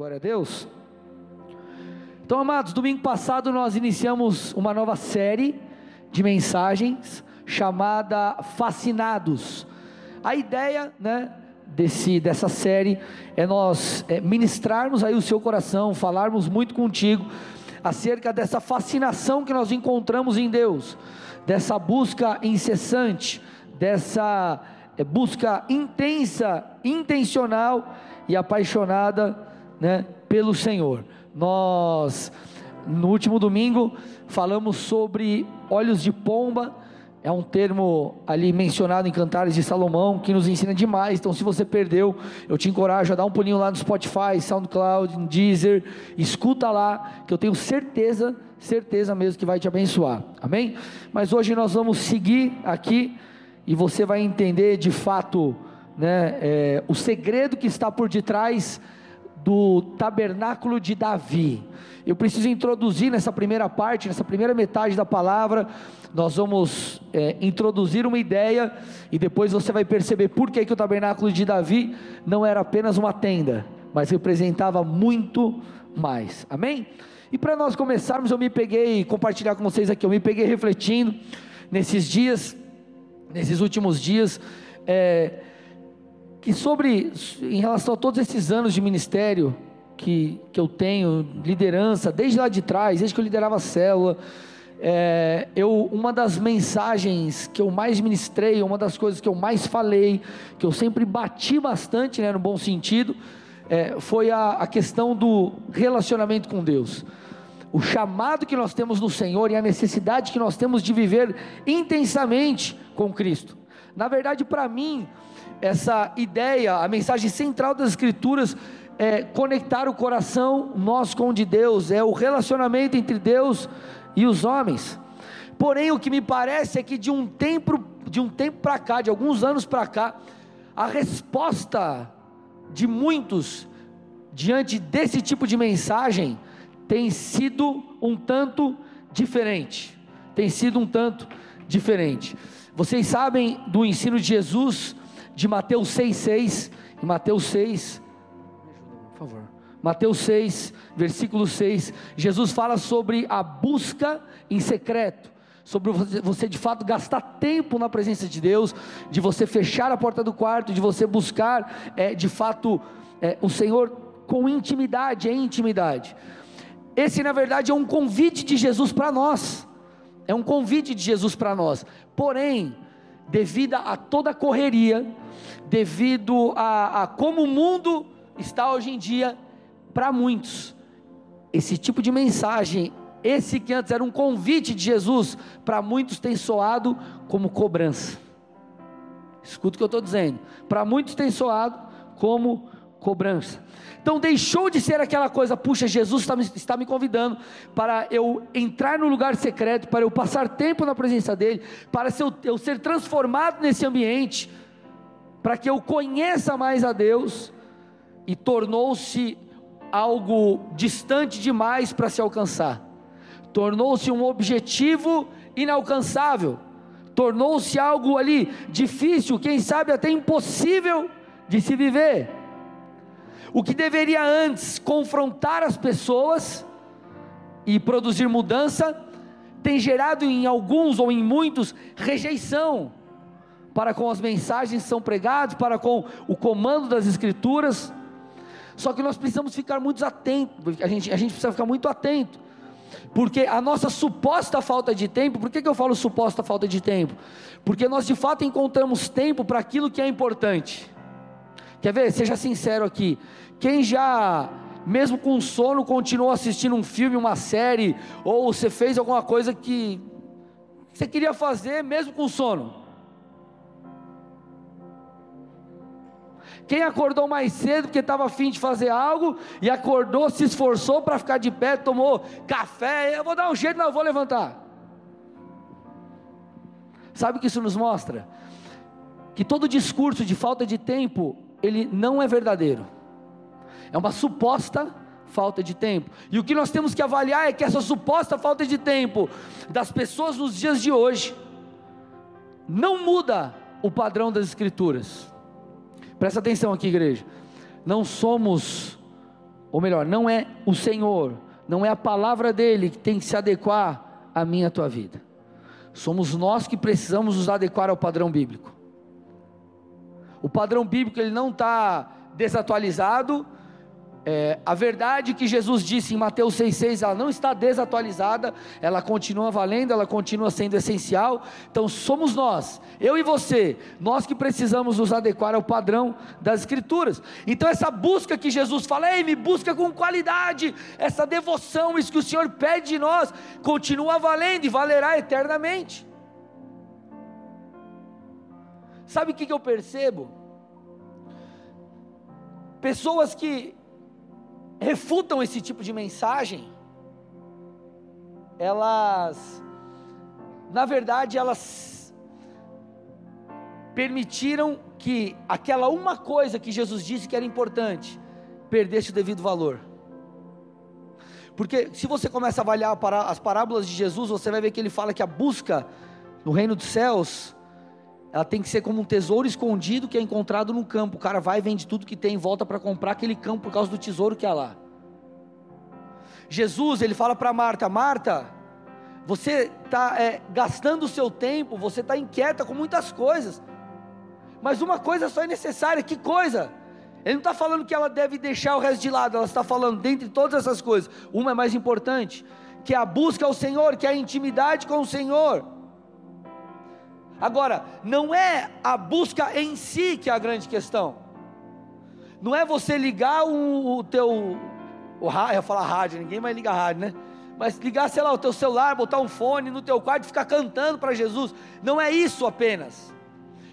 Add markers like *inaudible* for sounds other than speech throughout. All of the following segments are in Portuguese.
Glória a Deus. Então, amados, domingo passado nós iniciamos uma nova série de mensagens chamada Fascinados. A ideia, né, desse dessa série é nós é, ministrarmos aí o seu coração, falarmos muito contigo acerca dessa fascinação que nós encontramos em Deus, dessa busca incessante, dessa é, busca intensa, intencional e apaixonada né, pelo Senhor. Nós, no último domingo, falamos sobre olhos de pomba, é um termo ali mencionado em Cantares de Salomão que nos ensina demais. Então, se você perdeu, eu te encorajo a dar um pulinho lá no Spotify, SoundCloud, Deezer, escuta lá, que eu tenho certeza, certeza mesmo que vai te abençoar. Amém? Mas hoje nós vamos seguir aqui e você vai entender de fato, né, é, o segredo que está por detrás do tabernáculo de Davi. Eu preciso introduzir nessa primeira parte, nessa primeira metade da palavra, nós vamos é, introduzir uma ideia e depois você vai perceber por que, que o tabernáculo de Davi não era apenas uma tenda, mas representava muito mais. Amém? E para nós começarmos, eu me peguei, compartilhar com vocês aqui, eu me peguei refletindo nesses dias, nesses últimos dias, é, que sobre, em relação a todos esses anos de ministério que, que eu tenho, liderança, desde lá de trás, desde que eu liderava a célula, é, eu, uma das mensagens que eu mais ministrei, uma das coisas que eu mais falei, que eu sempre bati bastante, né, no bom sentido, é, foi a, a questão do relacionamento com Deus. O chamado que nós temos no Senhor e a necessidade que nós temos de viver intensamente com Cristo. Na verdade, para mim, essa ideia, a mensagem central das Escrituras é conectar o coração nosso com o de Deus, é o relacionamento entre Deus e os homens. Porém, o que me parece é que de um tempo, de um tempo para cá, de alguns anos para cá, a resposta de muitos diante desse tipo de mensagem tem sido um tanto diferente. Tem sido um tanto diferente. Vocês sabem do ensino de Jesus de Mateus 6,6. Em Mateus 6, por favor. Mateus 6, versículo 6, Jesus fala sobre a busca em secreto, sobre você de fato gastar tempo na presença de Deus, de você fechar a porta do quarto, de você buscar é, de fato é, o Senhor com intimidade, em intimidade. Esse na verdade é um convite de Jesus para nós, é um convite de Jesus para nós, porém, devido a toda a correria, devido a, a como o mundo está hoje em dia, para muitos, esse tipo de mensagem, esse que antes era um convite de Jesus, para muitos tem soado como cobrança. Escuta o que eu estou dizendo. Para muitos tem soado como cobrança. Então deixou de ser aquela coisa, puxa, Jesus está me, está me convidando para eu entrar no lugar secreto, para eu passar tempo na presença dEle, para eu, eu ser transformado nesse ambiente, para que eu conheça mais a Deus, e tornou-se algo distante demais para se alcançar, tornou-se um objetivo inalcançável, tornou-se algo ali difícil, quem sabe até impossível de se viver. O que deveria antes confrontar as pessoas e produzir mudança, tem gerado em alguns ou em muitos rejeição para com as mensagens que são pregadas, para com o comando das Escrituras. Só que nós precisamos ficar muito atentos, a gente, a gente precisa ficar muito atento, porque a nossa suposta falta de tempo, por que, que eu falo suposta falta de tempo? Porque nós de fato encontramos tempo para aquilo que é importante. Quer ver? Seja sincero aqui. Quem já, mesmo com sono, continuou assistindo um filme, uma série, ou você fez alguma coisa que você queria fazer mesmo com sono? Quem acordou mais cedo porque estava afim de fazer algo e acordou, se esforçou para ficar de pé, tomou café, eu vou dar um jeito, não, eu vou levantar. Sabe o que isso nos mostra? Que todo discurso de falta de tempo ele não é verdadeiro. É uma suposta falta de tempo. E o que nós temos que avaliar é que essa suposta falta de tempo das pessoas nos dias de hoje não muda o padrão das escrituras. Presta atenção aqui, igreja. Não somos ou melhor, não é o Senhor, não é a palavra dele que tem que se adequar à minha à tua vida. Somos nós que precisamos nos adequar ao padrão bíblico. O padrão bíblico ele não está desatualizado, é, a verdade que Jesus disse em Mateus 6,6, ela não está desatualizada, ela continua valendo, ela continua sendo essencial. Então somos nós, eu e você, nós que precisamos nos adequar ao padrão das Escrituras. Então essa busca que Jesus fala, ei, me busca com qualidade, essa devoção, isso que o Senhor pede de nós, continua valendo e valerá eternamente. Sabe o que, eu percebo? Pessoas que refutam esse tipo de mensagem, elas, na verdade, elas permitiram que aquela uma coisa que Jesus disse que era importante perdesse o devido valor. Porque se você começa a avaliar as parábolas de Jesus, você vai ver que ele fala que a busca no reino dos céus, ela tem que ser como um tesouro escondido que é encontrado no campo. O cara vai, vende tudo que tem, volta para comprar aquele campo por causa do tesouro que há lá. Jesus, ele fala para Marta: Marta, você está é, gastando o seu tempo, você está inquieta com muitas coisas, mas uma coisa só é necessária: que coisa? Ele não está falando que ela deve deixar o resto de lado, ela está falando, dentre todas essas coisas, uma é mais importante, que é a busca ao Senhor, que é a intimidade com o Senhor. Agora, não é a busca em si que é a grande questão. Não é você ligar o, o teu o eu falar rádio, ninguém mais liga rádio, né? Mas ligar, sei lá, o teu celular, botar um fone no teu quarto e ficar cantando para Jesus. Não é isso apenas.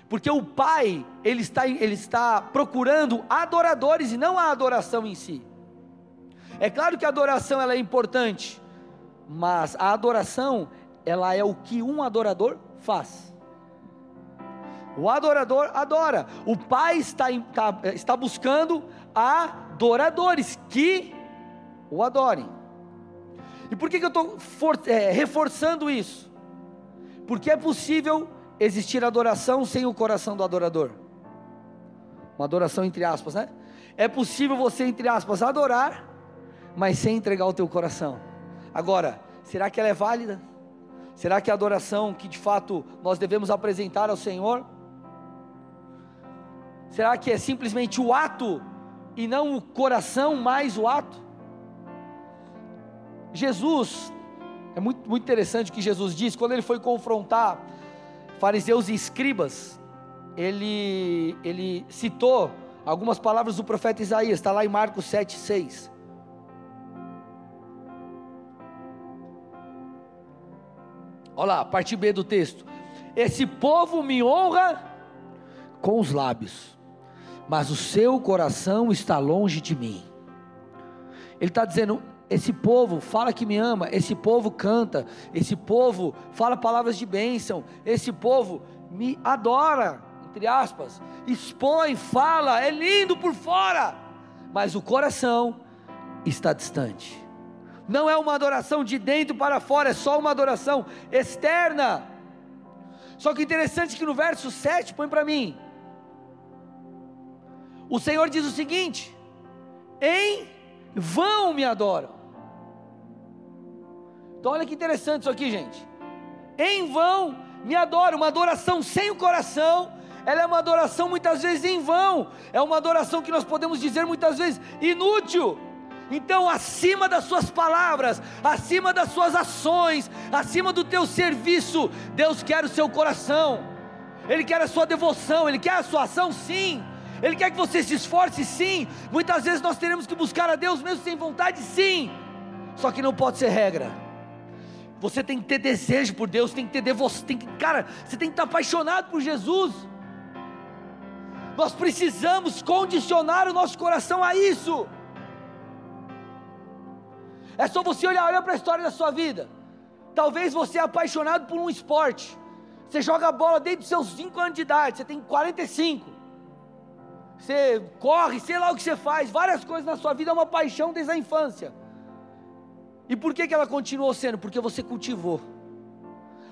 Porque o Pai, ele está, ele está procurando adoradores e não a adoração em si. É claro que a adoração ela é importante, mas a adoração, ela é o que um adorador faz. O adorador adora. O Pai está, está, está buscando adoradores que o adorem. E por que, que eu estou é, reforçando isso? Porque é possível existir adoração sem o coração do adorador. Uma adoração entre aspas, né? É possível você, entre aspas, adorar, mas sem entregar o teu coração. Agora, será que ela é válida? Será que a adoração que de fato nós devemos apresentar ao Senhor? Será que é simplesmente o ato e não o coração mais o ato? Jesus, é muito, muito interessante o que Jesus diz, quando ele foi confrontar fariseus e escribas, ele, ele citou algumas palavras do profeta Isaías, está lá em Marcos 7, 6. Olha lá, parte B do texto. Esse povo me honra com os lábios, mas o seu coração está longe de mim. Ele está dizendo: esse povo fala que me ama, esse povo canta, esse povo fala palavras de bênção, esse povo me adora, entre aspas, expõe, fala, é lindo por fora, mas o coração está distante. Não é uma adoração de dentro para fora, é só uma adoração externa. Só que interessante que no verso 7, põe para mim. O Senhor diz o seguinte: em vão me adoram. Então olha que interessante isso aqui, gente. Em vão me adora, uma adoração sem o coração, ela é uma adoração muitas vezes em vão, é uma adoração que nós podemos dizer muitas vezes inútil. Então, acima das suas palavras, acima das suas ações, acima do teu serviço, Deus quer o seu coração, Ele quer a sua devoção, Ele quer a sua ação, sim. Ele quer que você se esforce, sim. Muitas vezes nós teremos que buscar a Deus mesmo sem vontade, sim. Só que não pode ser regra. Você tem que ter desejo por Deus, tem que ter devoção, tem que, cara, você tem que estar apaixonado por Jesus. Nós precisamos condicionar o nosso coração a isso. É só você olhar, olha para a história da sua vida. Talvez você é apaixonado por um esporte. Você joga bola desde os seus 5 anos de idade, você tem 45. Você corre, sei lá o que você faz, várias coisas na sua vida é uma paixão desde a infância. E por que, que ela continuou sendo? Porque você cultivou.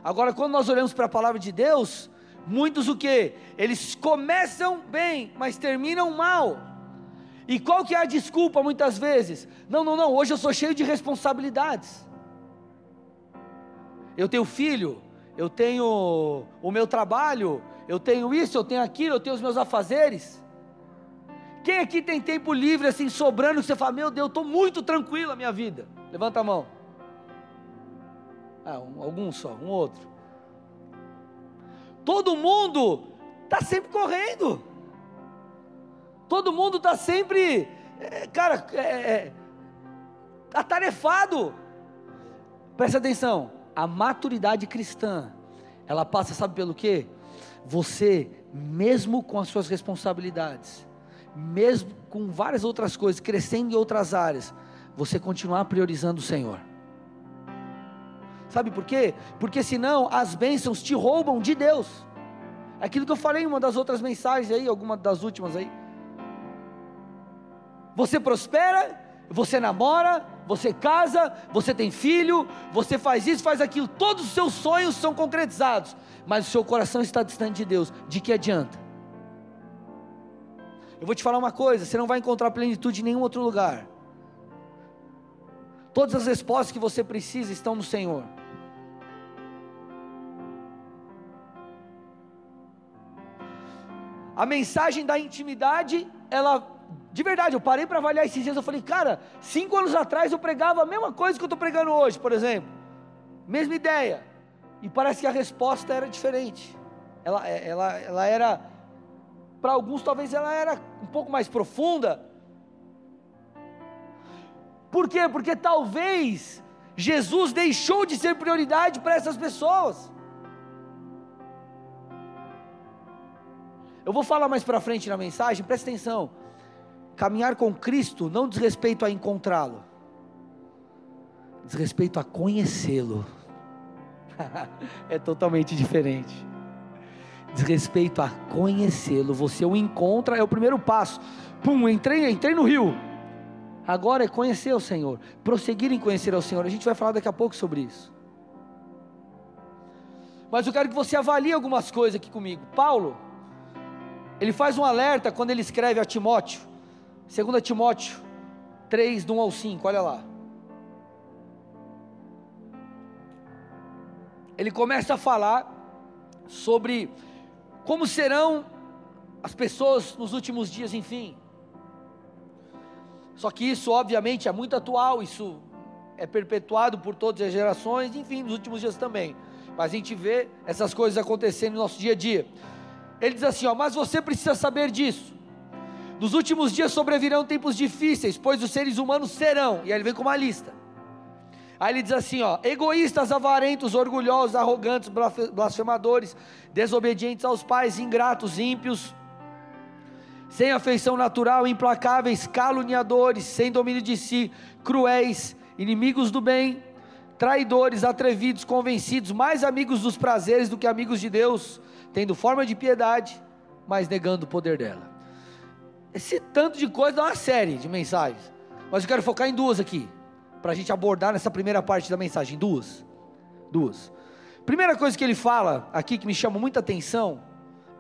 Agora, quando nós olhamos para a palavra de Deus, muitos o que? Eles começam bem, mas terminam mal. E qual que é a desculpa muitas vezes? Não, não, não, hoje eu sou cheio de responsabilidades. Eu tenho filho, eu tenho o meu trabalho, eu tenho isso, eu tenho aquilo, eu tenho os meus afazeres. Quem aqui tem tempo livre assim sobrando que você fala, meu Deus, estou muito tranquilo a minha vida? Levanta a mão. Ah, um, algum só, um outro. Todo mundo está sempre correndo. Todo mundo está sempre, é, cara, é, é, atarefado. Presta atenção, a maturidade cristã, ela passa, sabe pelo quê? Você, mesmo com as suas responsabilidades, mesmo com várias outras coisas, crescendo em outras áreas, você continuar priorizando o Senhor. Sabe por quê? Porque senão as bênçãos te roubam de Deus. Aquilo que eu falei em uma das outras mensagens aí, alguma das últimas aí. Você prospera, você namora, você casa, você tem filho, você faz isso, faz aquilo, todos os seus sonhos são concretizados, mas o seu coração está distante de Deus. De que adianta? Eu vou te falar uma coisa: você não vai encontrar plenitude em nenhum outro lugar. Todas as respostas que você precisa estão no Senhor. A mensagem da intimidade, ela de verdade, eu parei para avaliar esses dias. Eu falei, cara, cinco anos atrás eu pregava a mesma coisa que eu estou pregando hoje, por exemplo. Mesma ideia. E parece que a resposta era diferente. Ela, ela, ela era, para alguns talvez ela era um pouco mais profunda. Por quê? Porque talvez Jesus deixou de ser prioridade para essas pessoas. Eu vou falar mais para frente na mensagem, presta atenção. Caminhar com Cristo não diz respeito a encontrá-lo, diz respeito a conhecê-lo. *laughs* é totalmente diferente. Diz respeito a conhecê-lo. Você o encontra, é o primeiro passo. Pum, entrei, entrei no rio. Agora é conhecer o Senhor, prosseguir em conhecer ao Senhor. A gente vai falar daqui a pouco sobre isso. Mas eu quero que você avalie algumas coisas aqui comigo. Paulo, ele faz um alerta quando ele escreve a Timóteo 2 Timóteo 3, do 1 ao 5, olha lá. Ele começa a falar sobre como serão as pessoas nos últimos dias, enfim. Só que isso, obviamente, é muito atual, isso é perpetuado por todas as gerações, enfim, nos últimos dias também. Mas a gente vê essas coisas acontecendo no nosso dia a dia. Ele diz assim: ó, mas você precisa saber disso nos últimos dias sobrevirão tempos difíceis, pois os seres humanos serão. E aí ele vem com uma lista. Aí ele diz assim: ó, egoístas, avarentos, orgulhosos, arrogantes, blasfemadores, desobedientes aos pais, ingratos, ímpios, sem afeição natural, implacáveis, caluniadores, sem domínio de si, cruéis, inimigos do bem, traidores, atrevidos, convencidos, mais amigos dos prazeres do que amigos de Deus, tendo forma de piedade, mas negando o poder dela. Esse tanto de coisa dá uma série de mensagens. Mas eu quero focar em duas aqui. Para a gente abordar nessa primeira parte da mensagem. Duas. Duas. Primeira coisa que ele fala aqui que me chama muita atenção.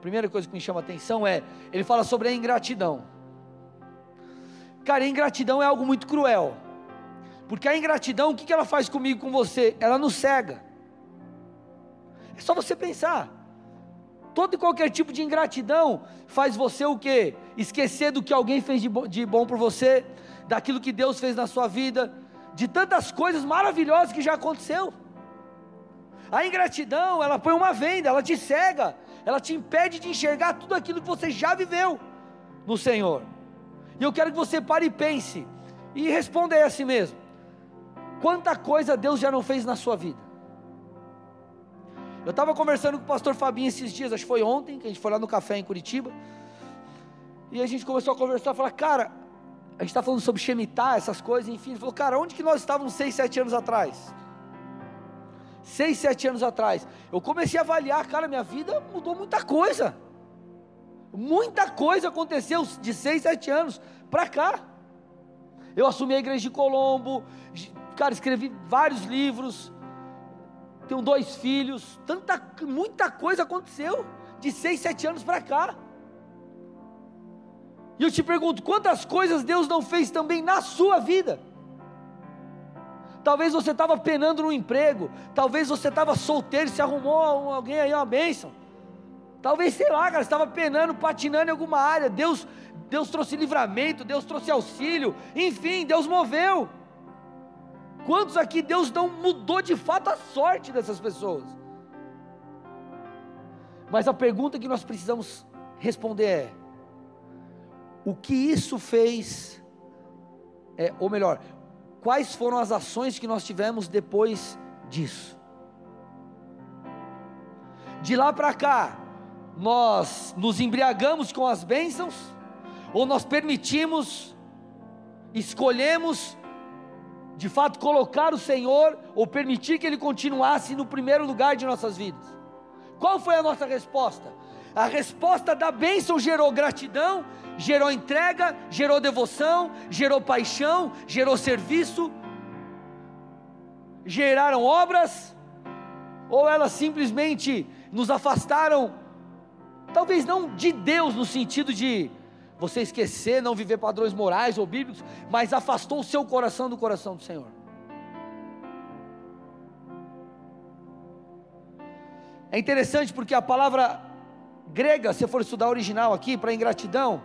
Primeira coisa que me chama atenção é. Ele fala sobre a ingratidão. Cara, a ingratidão é algo muito cruel. Porque a ingratidão, o que ela faz comigo, com você? Ela nos cega. É só você pensar. Todo e qualquer tipo de ingratidão faz você o quê? Esquecer do que alguém fez de bom, de bom por você, daquilo que Deus fez na sua vida, de tantas coisas maravilhosas que já aconteceu. A ingratidão, ela põe uma venda, ela te cega, ela te impede de enxergar tudo aquilo que você já viveu no Senhor. E eu quero que você pare e pense e responda aí a si mesmo: quanta coisa Deus já não fez na sua vida? Eu estava conversando com o pastor Fabinho esses dias, acho que foi ontem, que a gente foi lá no café em Curitiba. E a gente começou a conversar, falar, cara, a gente está falando sobre Shemitah, essas coisas, enfim. Ele falou, cara, onde que nós estávamos seis, sete anos atrás? Seis, sete anos atrás. Eu comecei a avaliar, cara, minha vida mudou muita coisa. Muita coisa aconteceu de seis, sete anos para cá. Eu assumi a igreja de Colombo, cara, escrevi vários livros, tenho dois filhos, tanta, muita coisa aconteceu de seis, sete anos para cá. E eu te pergunto: quantas coisas Deus não fez também na sua vida? Talvez você estava penando no emprego, talvez você estava solteiro, se arrumou alguém aí uma bênção. Talvez, sei lá, cara, estava penando, patinando em alguma área. Deus, Deus trouxe livramento, Deus trouxe auxílio, enfim, Deus moveu. Quantos aqui Deus não mudou de fato a sorte dessas pessoas? Mas a pergunta que nós precisamos responder é: o que isso fez, é, ou melhor, quais foram as ações que nós tivemos depois disso? De lá para cá, nós nos embriagamos com as bênçãos, ou nós permitimos, escolhemos, de fato, colocar o Senhor, ou permitir que Ele continuasse no primeiro lugar de nossas vidas? Qual foi a nossa resposta? A resposta da bênção gerou gratidão, gerou entrega, gerou devoção, gerou paixão, gerou serviço, geraram obras, ou elas simplesmente nos afastaram, talvez não de Deus no sentido de você esquecer, não viver padrões morais ou bíblicos, mas afastou o seu coração do coração do Senhor. É interessante porque a palavra grega, se for estudar original aqui, para ingratidão,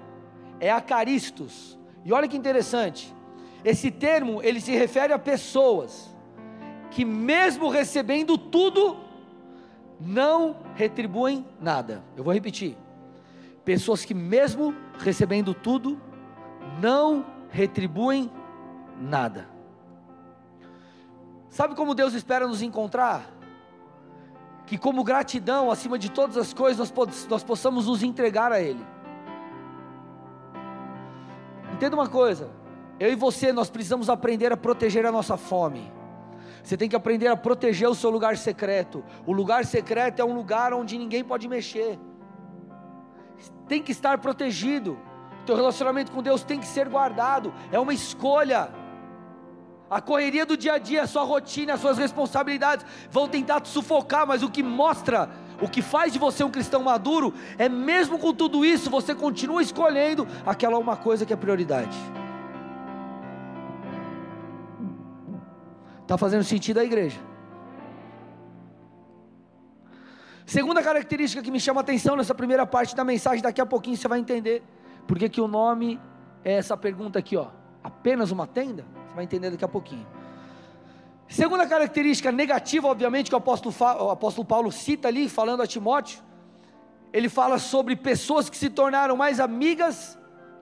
é acaristos. E olha que interessante, esse termo ele se refere a pessoas que mesmo recebendo tudo, não retribuem nada. Eu vou repetir. Pessoas que mesmo recebendo tudo, não retribuem nada. Sabe como Deus espera nos encontrar? Que como gratidão, acima de todas as coisas, nós, nós possamos nos entregar a Ele. Entenda uma coisa, eu e você, nós precisamos aprender a proteger a nossa fome. Você tem que aprender a proteger o seu lugar secreto. O lugar secreto é um lugar onde ninguém pode mexer. Tem que estar protegido. Teu relacionamento com Deus tem que ser guardado. É uma escolha. A correria do dia a dia, a sua rotina, as suas responsabilidades vão tentar te sufocar, mas o que mostra o que faz de você um cristão maduro é mesmo com tudo isso, você continua escolhendo aquela uma coisa que é prioridade. Está fazendo sentido a igreja? Segunda característica que me chama a atenção nessa primeira parte da mensagem, daqui a pouquinho você vai entender porque que o nome é essa pergunta aqui, ó. Apenas uma tenda? Você vai entender daqui a pouquinho. Segunda característica negativa, obviamente, que o apóstolo, o apóstolo Paulo cita ali, falando a Timóteo, ele fala sobre pessoas que se tornaram mais amigas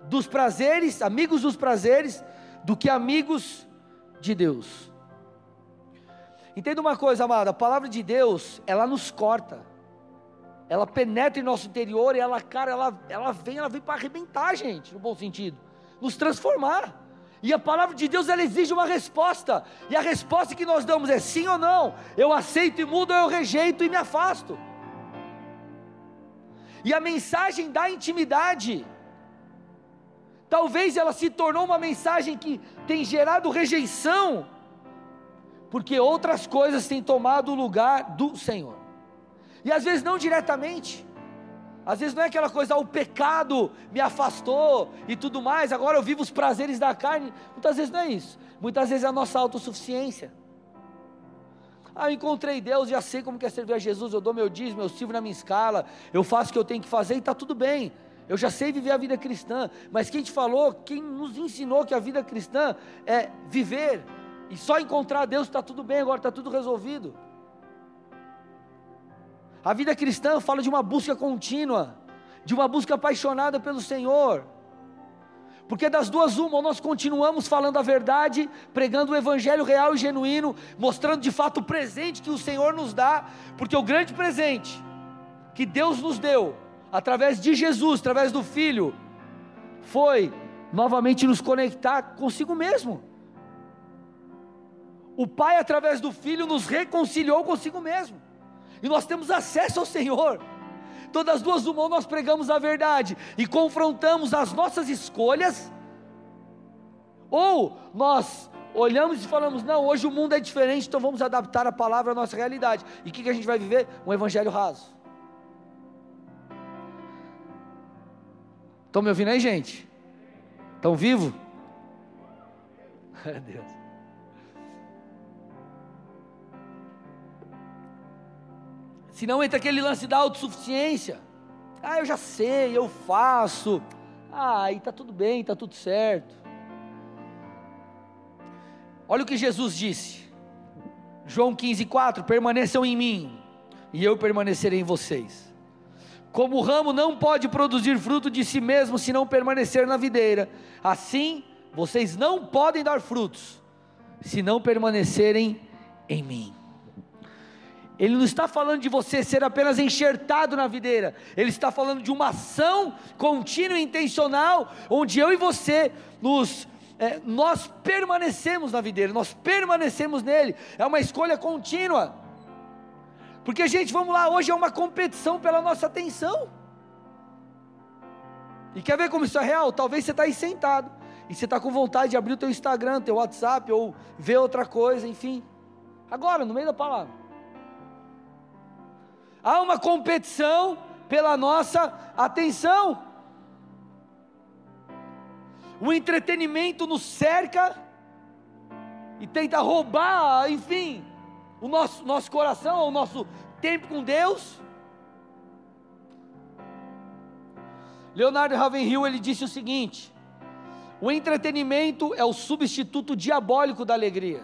dos prazeres, amigos dos prazeres, do que amigos de Deus. Entenda uma coisa, amada, a palavra de Deus, ela nos corta, ela penetra em nosso interior e ela, cara, ela, ela vem, ela vem para arrebentar gente, no bom sentido, nos transformar. E a palavra de Deus ela exige uma resposta. E a resposta que nós damos é sim ou não. Eu aceito e mudo, ou eu rejeito e me afasto. E a mensagem da intimidade, talvez ela se tornou uma mensagem que tem gerado rejeição, porque outras coisas têm tomado o lugar do Senhor. E às vezes não diretamente, às vezes não é aquela coisa, ah, o pecado me afastou e tudo mais, agora eu vivo os prazeres da carne. Muitas vezes não é isso. Muitas vezes é a nossa autossuficiência. Ah, eu encontrei Deus, já sei como quer servir a Jesus, eu dou meu dízimo, eu sirvo na minha escala, eu faço o que eu tenho que fazer e está tudo bem. Eu já sei viver a vida cristã, mas quem te falou, quem nos ensinou que a vida cristã é viver e só encontrar Deus está tudo bem, agora está tudo resolvido. A vida cristã fala de uma busca contínua, de uma busca apaixonada pelo Senhor. Porque das duas, uma, ou nós continuamos falando a verdade, pregando o evangelho real e genuíno, mostrando de fato o presente que o Senhor nos dá, porque o grande presente que Deus nos deu, através de Jesus, através do Filho, foi novamente nos conectar consigo mesmo. O Pai, através do Filho, nos reconciliou consigo mesmo e nós temos acesso ao Senhor. Todas as duas uma, nós pregamos a verdade e confrontamos as nossas escolhas, ou nós olhamos e falamos: não, hoje o mundo é diferente, então vamos adaptar a palavra à nossa realidade. E o que, que a gente vai viver? Um evangelho raso. Estão me ouvindo aí, gente? Estão vivos? *laughs* Deus. Se não entra aquele lance da autossuficiência. Ah, eu já sei, eu faço. Ah, aí está tudo bem, está tudo certo. Olha o que Jesus disse. João 15,4: Permaneçam em mim, e eu permanecerei em vocês. Como o ramo não pode produzir fruto de si mesmo se não permanecer na videira, assim vocês não podem dar frutos se não permanecerem em mim. Ele não está falando de você ser apenas enxertado na videira, ele está falando de uma ação contínua e intencional, onde eu e você nos é, nós permanecemos na videira, nós permanecemos nele, é uma escolha contínua. Porque, gente, vamos lá, hoje é uma competição pela nossa atenção. E quer ver como isso é real? Talvez você está aí sentado e você está com vontade de abrir o teu Instagram, teu WhatsApp ou ver outra coisa, enfim. Agora, no meio da palavra. Há uma competição pela nossa atenção. O entretenimento nos cerca e tenta roubar, enfim, o nosso, nosso coração, o nosso tempo com Deus. Leonardo Ravenhill ele disse o seguinte: o entretenimento é o substituto diabólico da alegria.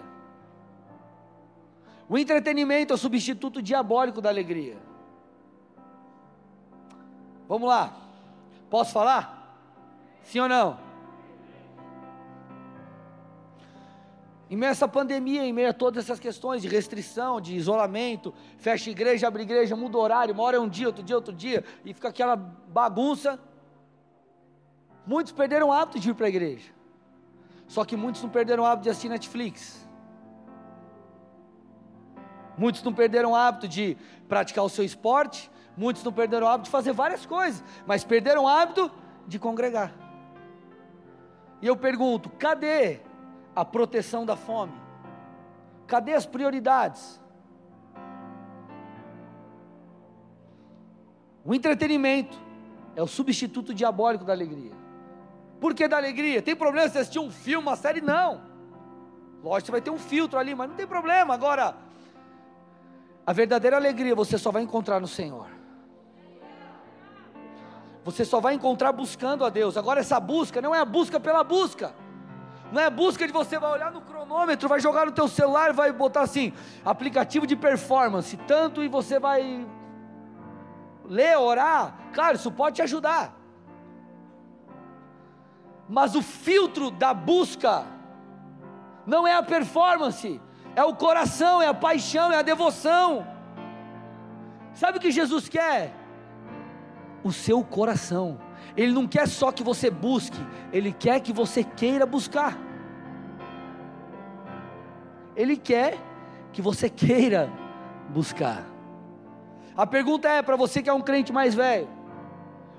O entretenimento é o substituto diabólico da alegria. Vamos lá. Posso falar? Sim ou não? Em meio a essa pandemia, em meio a todas essas questões de restrição, de isolamento, fecha igreja, abre igreja, muda horário, uma hora é um dia, outro dia, outro dia, e fica aquela bagunça. Muitos perderam o hábito de ir para a igreja. Só que muitos não perderam o hábito de assistir Netflix. Muitos não perderam o hábito de praticar o seu esporte, muitos não perderam o hábito de fazer várias coisas, mas perderam o hábito de congregar. E eu pergunto: cadê a proteção da fome? Cadê as prioridades? O entretenimento é o substituto diabólico da alegria. Por que da alegria? Tem problema se assistir um filme, uma série? Não. Lógico, você vai ter um filtro ali, mas não tem problema. Agora, a verdadeira alegria você só vai encontrar no Senhor. Você só vai encontrar buscando a Deus. Agora, essa busca não é a busca pela busca. Não é busca de você vai olhar no cronômetro, vai jogar no teu celular, vai botar assim, aplicativo de performance, tanto e você vai ler, orar. Claro, isso pode te ajudar. Mas o filtro da busca não é a performance, é o coração, é a paixão, é a devoção. Sabe o que Jesus quer? O seu coração. Ele não quer só que você busque, Ele quer que você queira buscar. Ele quer que você queira buscar. A pergunta é para você que é um crente mais velho: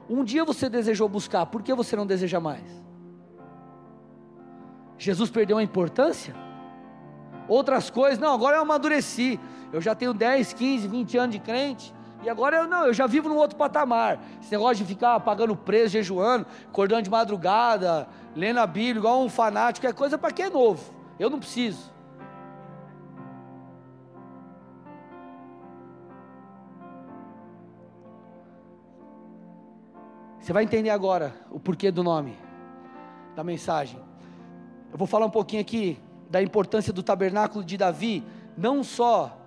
um dia você desejou buscar, por que você não deseja mais? Jesus perdeu a importância? Outras coisas, não, agora eu amadureci. Eu já tenho 10, 15, 20 anos de crente. E agora eu não, eu já vivo num outro patamar. Esse negócio de ficar pagando preço, jejuando, acordando de madrugada, lendo a Bíblia, igual um fanático, é coisa para quem é novo. Eu não preciso. Você vai entender agora o porquê do nome, da mensagem. Eu vou falar um pouquinho aqui da importância do tabernáculo de Davi, não só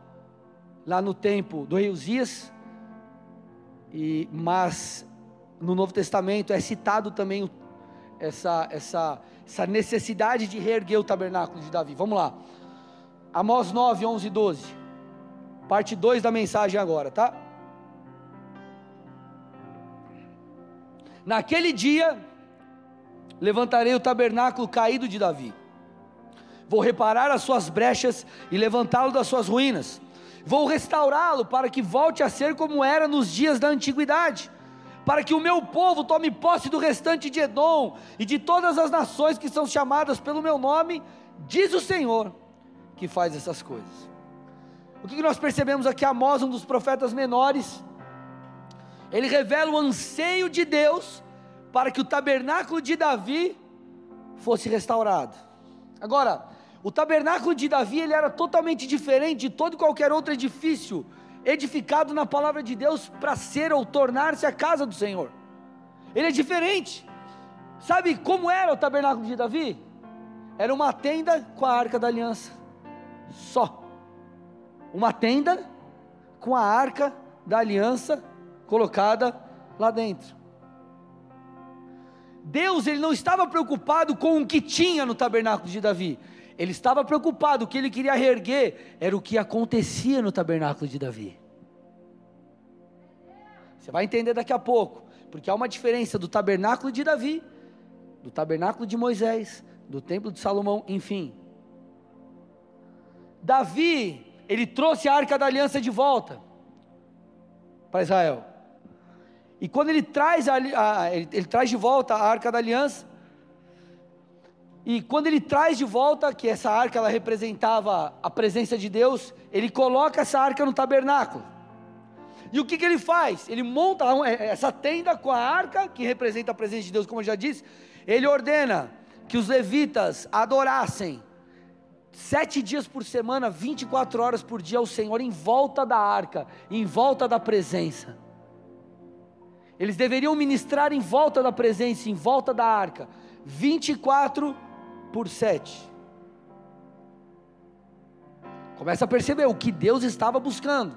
lá no tempo do rei Uzias, e, mas no Novo Testamento é citado também essa, essa, essa necessidade de reerguer o tabernáculo de Davi. Vamos lá. Amós 9, 11 e 12. Parte 2 da mensagem agora, tá? Naquele dia, levantarei o tabernáculo caído de Davi. Vou reparar as suas brechas e levantá-lo das suas ruínas Vou restaurá-lo para que volte a ser como era nos dias da antiguidade, para que o meu povo tome posse do restante de Edom e de todas as nações que são chamadas pelo meu nome, diz o Senhor que faz essas coisas. O que nós percebemos aqui? Amós, um dos profetas menores, ele revela o anseio de Deus para que o tabernáculo de Davi fosse restaurado. Agora, o tabernáculo de Davi ele era totalmente diferente de todo e qualquer outro edifício edificado na palavra de Deus para ser ou tornar-se a casa do Senhor. Ele é diferente. Sabe como era o tabernáculo de Davi? Era uma tenda com a arca da aliança. Só. Uma tenda com a arca da aliança colocada lá dentro. Deus ele não estava preocupado com o que tinha no tabernáculo de Davi. Ele estava preocupado, o que ele queria reerguer era o que acontecia no tabernáculo de Davi. Você vai entender daqui a pouco, porque há uma diferença do tabernáculo de Davi, do tabernáculo de Moisés, do templo de Salomão, enfim. Davi, ele trouxe a arca da aliança de volta para Israel. E quando ele traz, a, a, ele, ele traz de volta a arca da aliança, e quando ele traz de volta, que essa arca ela representava a presença de Deus, ele coloca essa arca no tabernáculo. E o que, que ele faz? Ele monta é, essa tenda com a arca, que representa a presença de Deus, como eu já disse. Ele ordena que os levitas adorassem sete dias por semana, 24 horas por dia, ao Senhor em volta da arca, em volta da presença. Eles deveriam ministrar em volta da presença, em volta da arca, 24 por 7. Começa a perceber o que Deus estava buscando.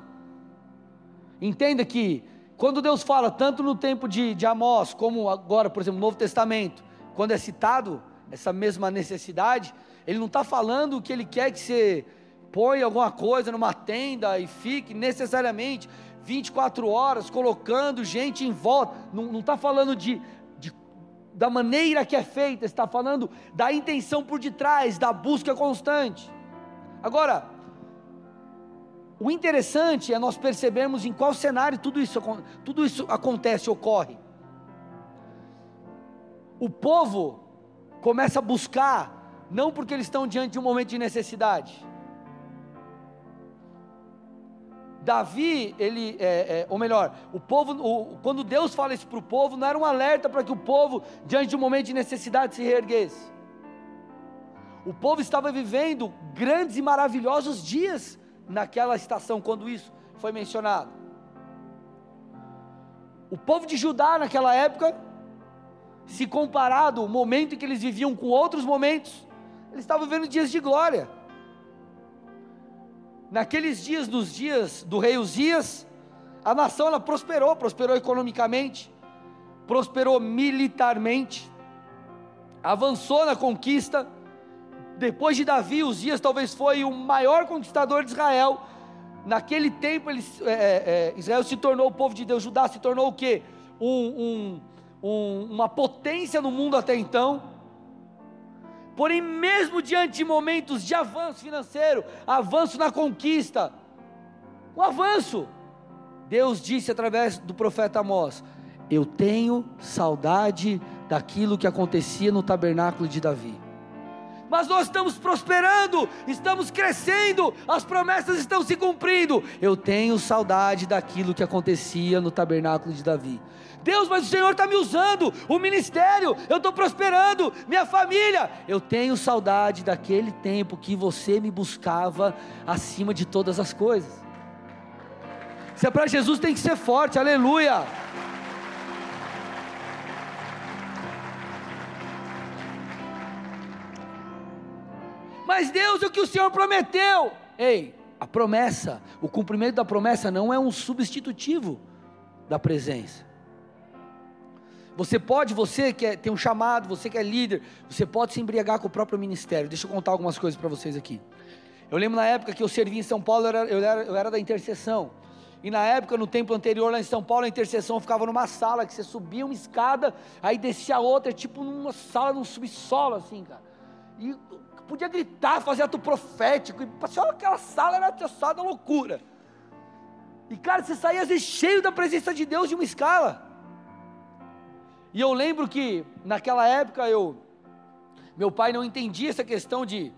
Entenda que, quando Deus fala, tanto no tempo de, de Amós, como agora, por exemplo, no Novo Testamento, quando é citado essa mesma necessidade, Ele não está falando que Ele quer que você põe alguma coisa numa tenda e fique necessariamente 24 horas colocando gente em volta. Não está falando de da maneira que é feita, está falando da intenção por detrás, da busca constante. Agora, o interessante é nós percebermos em qual cenário tudo isso, tudo isso acontece, ocorre. O povo começa a buscar, não porque eles estão diante de um momento de necessidade, Davi, ele, é, é, ou melhor, o povo, o, quando Deus fala isso para o povo, não era um alerta para que o povo, diante de um momento de necessidade, se reerguesse. O povo estava vivendo grandes e maravilhosos dias naquela estação, quando isso foi mencionado. O povo de Judá, naquela época, se comparado o momento em que eles viviam com outros momentos, eles estavam vivendo dias de glória naqueles dias, nos dias do rei Uzias, a nação ela prosperou, prosperou economicamente, prosperou militarmente, avançou na conquista. Depois de Davi, Uzias talvez foi o maior conquistador de Israel. Naquele tempo, ele, é, é, Israel se tornou o povo de Deus, Judá se tornou o quê? Um, um, um, uma potência no mundo até então. Porém, mesmo diante de momentos de avanço financeiro, avanço na conquista, o avanço, Deus disse através do profeta Amós: Eu tenho saudade daquilo que acontecia no tabernáculo de Davi. Mas nós estamos prosperando, estamos crescendo, as promessas estão se cumprindo. Eu tenho saudade daquilo que acontecia no tabernáculo de Davi. Deus, mas o Senhor está me usando, o ministério, eu estou prosperando, minha família. Eu tenho saudade daquele tempo que você me buscava acima de todas as coisas. Se é para Jesus, tem que ser forte, aleluia. Mas Deus, o que o Senhor prometeu? Ei, a promessa, o cumprimento da promessa não é um substitutivo da presença. Você pode, você que é, tem um chamado, você que é líder, você pode se embriagar com o próprio ministério. Deixa eu contar algumas coisas para vocês aqui. Eu lembro na época que eu servi em São Paulo, eu era, eu era, eu era da intercessão. E na época, no tempo anterior, lá em São Paulo, a intercessão ficava numa sala que você subia uma escada, aí descia outra, tipo numa sala, num subsolo, assim, cara. E podia gritar, fazer ato profético. E só aquela sala era sala da loucura. E, cara, você saía às vezes cheio da presença de Deus de uma escala. E eu lembro que naquela época eu meu pai não entendia essa questão de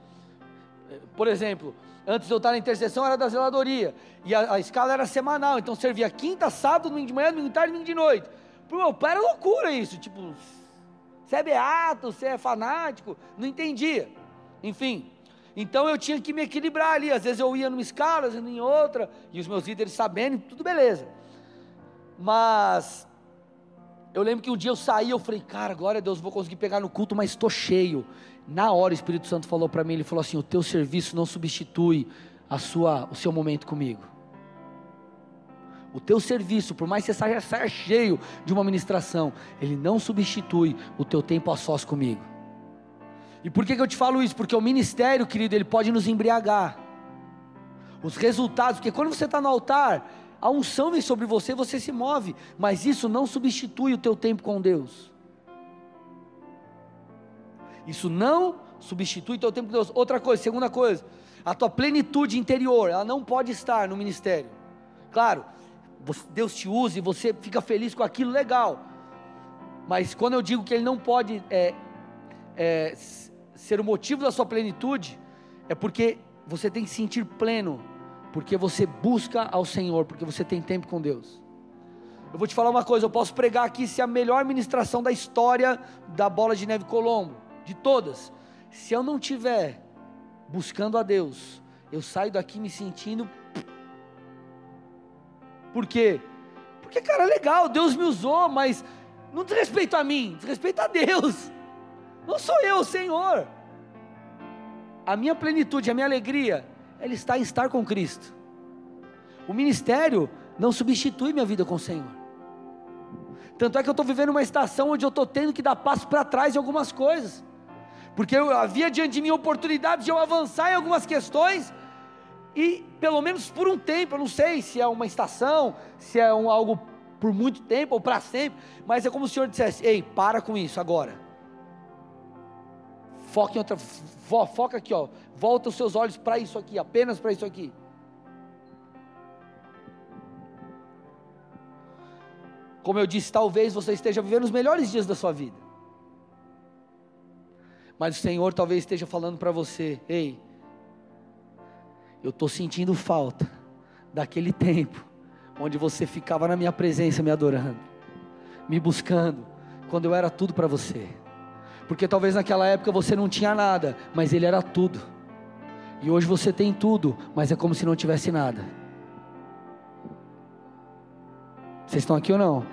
eh, por exemplo, antes de eu estar na intercessão era da zeladoria, e a, a escala era semanal, então servia quinta, sábado, domingo de manhã, domingo de tarde, domingo de noite. Para o meu pai era loucura isso, tipo, você é beato, você é fanático, não entendia. Enfim, então eu tinha que me equilibrar ali. Às vezes eu ia numa escala, às vezes em outra, e os meus líderes sabendo, tudo beleza. Mas eu lembro que um dia eu saí, eu falei, cara, glória a Deus, vou conseguir pegar no culto, mas estou cheio. Na hora o Espírito Santo falou para mim, ele falou assim: o teu serviço não substitui a sua, o seu momento comigo. O teu serviço, por mais que você saia, saia cheio de uma ministração, ele não substitui o teu tempo a sós comigo. E por que, que eu te falo isso? Porque o ministério, querido, ele pode nos embriagar. Os resultados, porque quando você está no altar, a unção vem sobre você, você se move, mas isso não substitui o teu tempo com Deus. Isso não substitui o teu tempo com Deus. Outra coisa, segunda coisa, a tua plenitude interior, ela não pode estar no ministério. Claro, Deus te usa e você fica feliz com aquilo, legal. Mas quando eu digo que Ele não pode é, é, ser o motivo da sua plenitude, é porque você tem que se sentir pleno, porque você busca ao Senhor, porque você tem tempo com Deus. Eu vou te falar uma coisa, eu posso pregar aqui se a melhor ministração da história da bola de neve Colombo, de todas, se eu não tiver buscando a Deus, eu saio daqui me sentindo por quê? Porque, cara, legal, Deus me usou, mas não desrespeito a mim, desrespeito a Deus. Não sou eu, Senhor. A minha plenitude, a minha alegria, ela está em estar com Cristo. O ministério não substitui minha vida com o Senhor. Tanto é que eu estou vivendo uma estação onde eu estou tendo que dar passo para trás em algumas coisas. Porque eu, havia diante de mim oportunidades de eu avançar em algumas questões, e pelo menos por um tempo, eu não sei se é uma estação, se é um, algo por muito tempo ou para sempre, mas é como se o Senhor dissesse: Ei, para com isso agora. Foca em outra, fo, foca aqui, ó. Volta os seus olhos para isso aqui, apenas para isso aqui. Como eu disse, talvez você esteja vivendo os melhores dias da sua vida. Mas o Senhor talvez esteja falando para você: Ei, eu estou sentindo falta daquele tempo onde você ficava na minha presença me adorando, me buscando, quando eu era tudo para você. Porque talvez naquela época você não tinha nada, mas Ele era tudo. E hoje você tem tudo, mas é como se não tivesse nada. Vocês estão aqui ou não?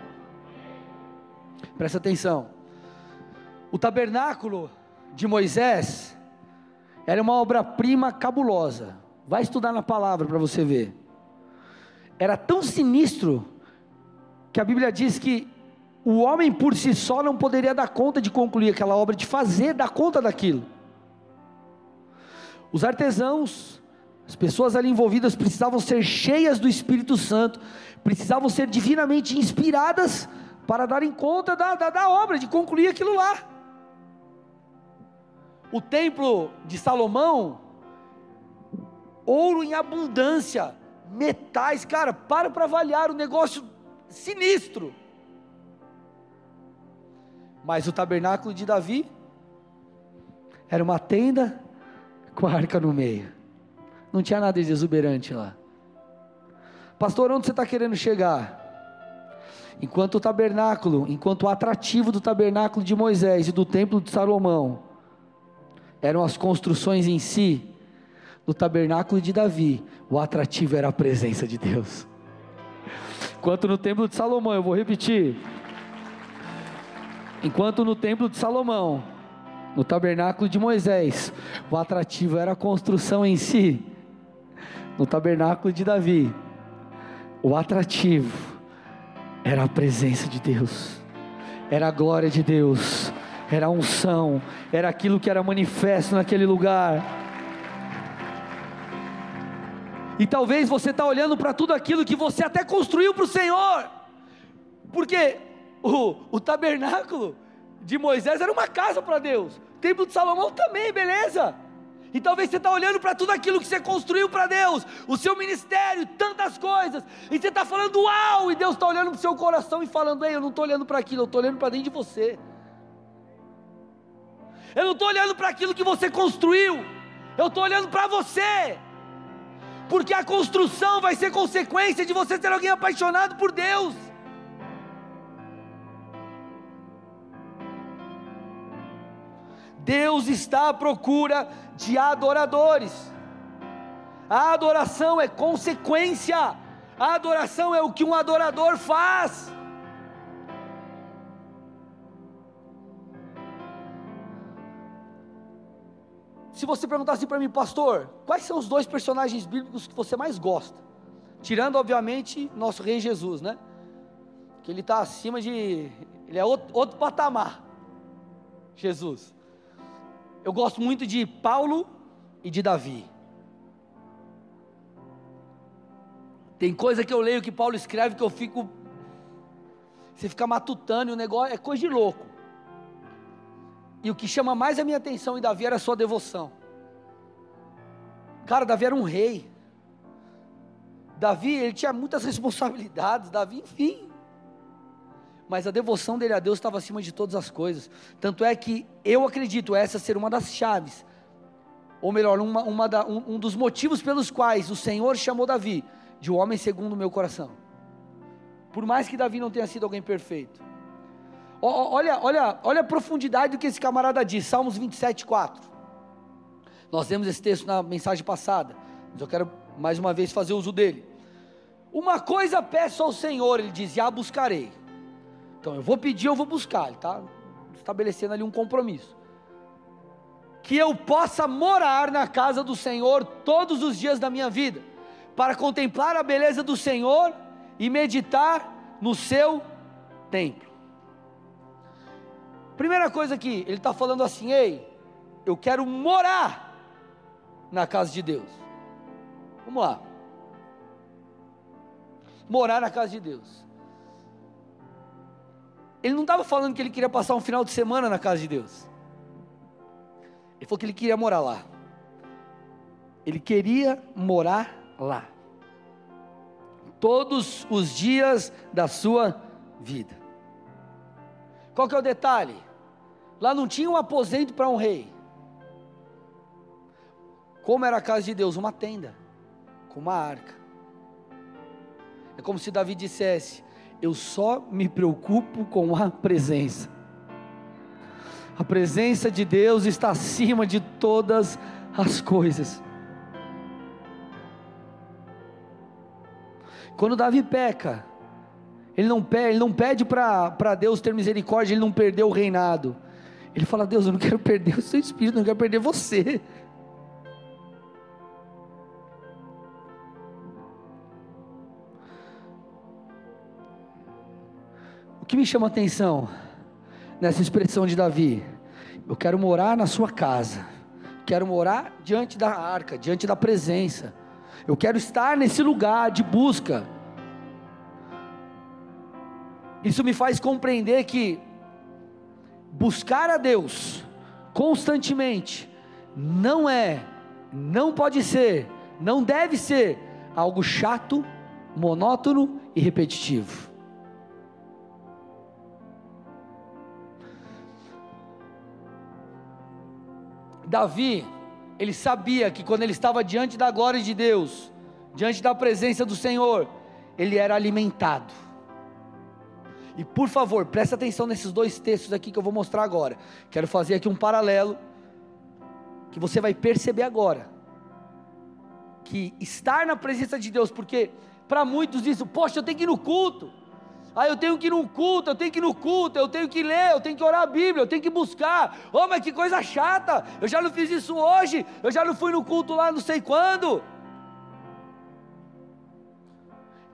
Presta atenção. O tabernáculo de Moisés era uma obra-prima cabulosa. Vai estudar na palavra para você ver. Era tão sinistro que a Bíblia diz que o homem por si só não poderia dar conta de concluir aquela obra, de fazer, dar conta daquilo. Os artesãos, as pessoas ali envolvidas precisavam ser cheias do Espírito Santo, precisavam ser divinamente inspiradas para darem conta da, da, da obra, de concluir aquilo lá. O templo de Salomão ouro em abundância, metais, cara, para para avaliar o negócio sinistro. Mas o tabernáculo de Davi era uma tenda com a arca no meio. Não tinha nada de exuberante lá. Pastor, onde você está querendo chegar? Enquanto o tabernáculo, enquanto o atrativo do tabernáculo de Moisés e do templo de Salomão eram as construções em si, no tabernáculo de Davi, o atrativo era a presença de Deus. Enquanto no templo de Salomão, eu vou repetir. Enquanto no templo de Salomão, no tabernáculo de Moisés, o atrativo era a construção em si. No tabernáculo de Davi, o atrativo era a presença de Deus, era a glória de Deus, era a unção, era aquilo que era manifesto naquele lugar. E talvez você está olhando para tudo aquilo que você até construiu para o Senhor, porque o, o tabernáculo de Moisés era uma casa para Deus, o templo de Salomão também, beleza? E talvez você está olhando para tudo aquilo que você construiu para Deus, o seu ministério, tantas coisas, e você está falando uau, e Deus está olhando para o seu coração e falando, ei, eu não estou olhando para aquilo, eu estou olhando para dentro de você. Eu não estou olhando para aquilo que você construiu, eu estou olhando para você porque a construção vai ser consequência de você ser alguém apaixonado por Deus. Deus está à procura de adoradores. A adoração é consequência, a adoração é o que um adorador faz. Se você perguntasse para mim, pastor, quais são os dois personagens bíblicos que você mais gosta? Tirando, obviamente, nosso Rei Jesus, né? Que ele está acima de. Ele é outro, outro patamar. Jesus. Eu gosto muito de Paulo e de Davi. Tem coisa que eu leio que Paulo escreve que eu fico. Você fica matutando e o negócio é coisa de louco. E o que chama mais a minha atenção em Davi era a sua devoção. Cara, Davi era um rei. Davi, ele tinha muitas *laughs* responsabilidades. Davi, enfim. Mas a devoção dele a Deus estava acima de todas as coisas. Tanto é que eu acredito essa ser uma das chaves. Ou melhor, uma, uma da, um, um dos motivos pelos quais o Senhor chamou Davi de um homem segundo o meu coração. Por mais que Davi não tenha sido alguém perfeito. Olha, olha, olha a profundidade do que esse camarada diz, Salmos 27, 4. Nós vemos esse texto na mensagem passada, mas eu quero mais uma vez fazer uso dele. Uma coisa peço ao Senhor, ele diz, e a buscarei. Então eu vou pedir, eu vou buscar, ele está estabelecendo ali um compromisso. Que eu possa morar na casa do Senhor todos os dias da minha vida, para contemplar a beleza do Senhor e meditar no seu templo. Primeira coisa aqui, ele está falando assim: ei, eu quero morar na casa de Deus. Vamos lá. Morar na casa de Deus. Ele não estava falando que ele queria passar um final de semana na casa de Deus. Ele falou que ele queria morar lá. Ele queria morar lá. Todos os dias da sua vida. Qual que é o detalhe? Lá não tinha um aposento para um rei. Como era a casa de Deus? Uma tenda, com uma arca. É como se Davi dissesse: Eu só me preocupo com a presença. A presença de Deus está acima de todas as coisas. Quando Davi peca, ele não pede, pede para Deus ter misericórdia, ele não perdeu o reinado. Ele fala: Deus, eu não quero perder o seu espírito, eu não quero perder você. Que me chama a atenção nessa expressão de Davi? Eu quero morar na sua casa, quero morar diante da arca, diante da presença, eu quero estar nesse lugar de busca. Isso me faz compreender que buscar a Deus constantemente não é, não pode ser, não deve ser algo chato, monótono e repetitivo. Davi, ele sabia que quando ele estava diante da glória de Deus, diante da presença do Senhor, ele era alimentado. E por favor, preste atenção nesses dois textos aqui que eu vou mostrar agora. Quero fazer aqui um paralelo que você vai perceber agora. Que estar na presença de Deus, porque para muitos isso, poxa, eu tenho que ir no culto. Ah, eu tenho que ir no culto, eu tenho que ir no culto, eu tenho que ler, eu tenho que orar a Bíblia, eu tenho que buscar. Oh, mas que coisa chata! Eu já não fiz isso hoje, eu já não fui no culto lá não sei quando.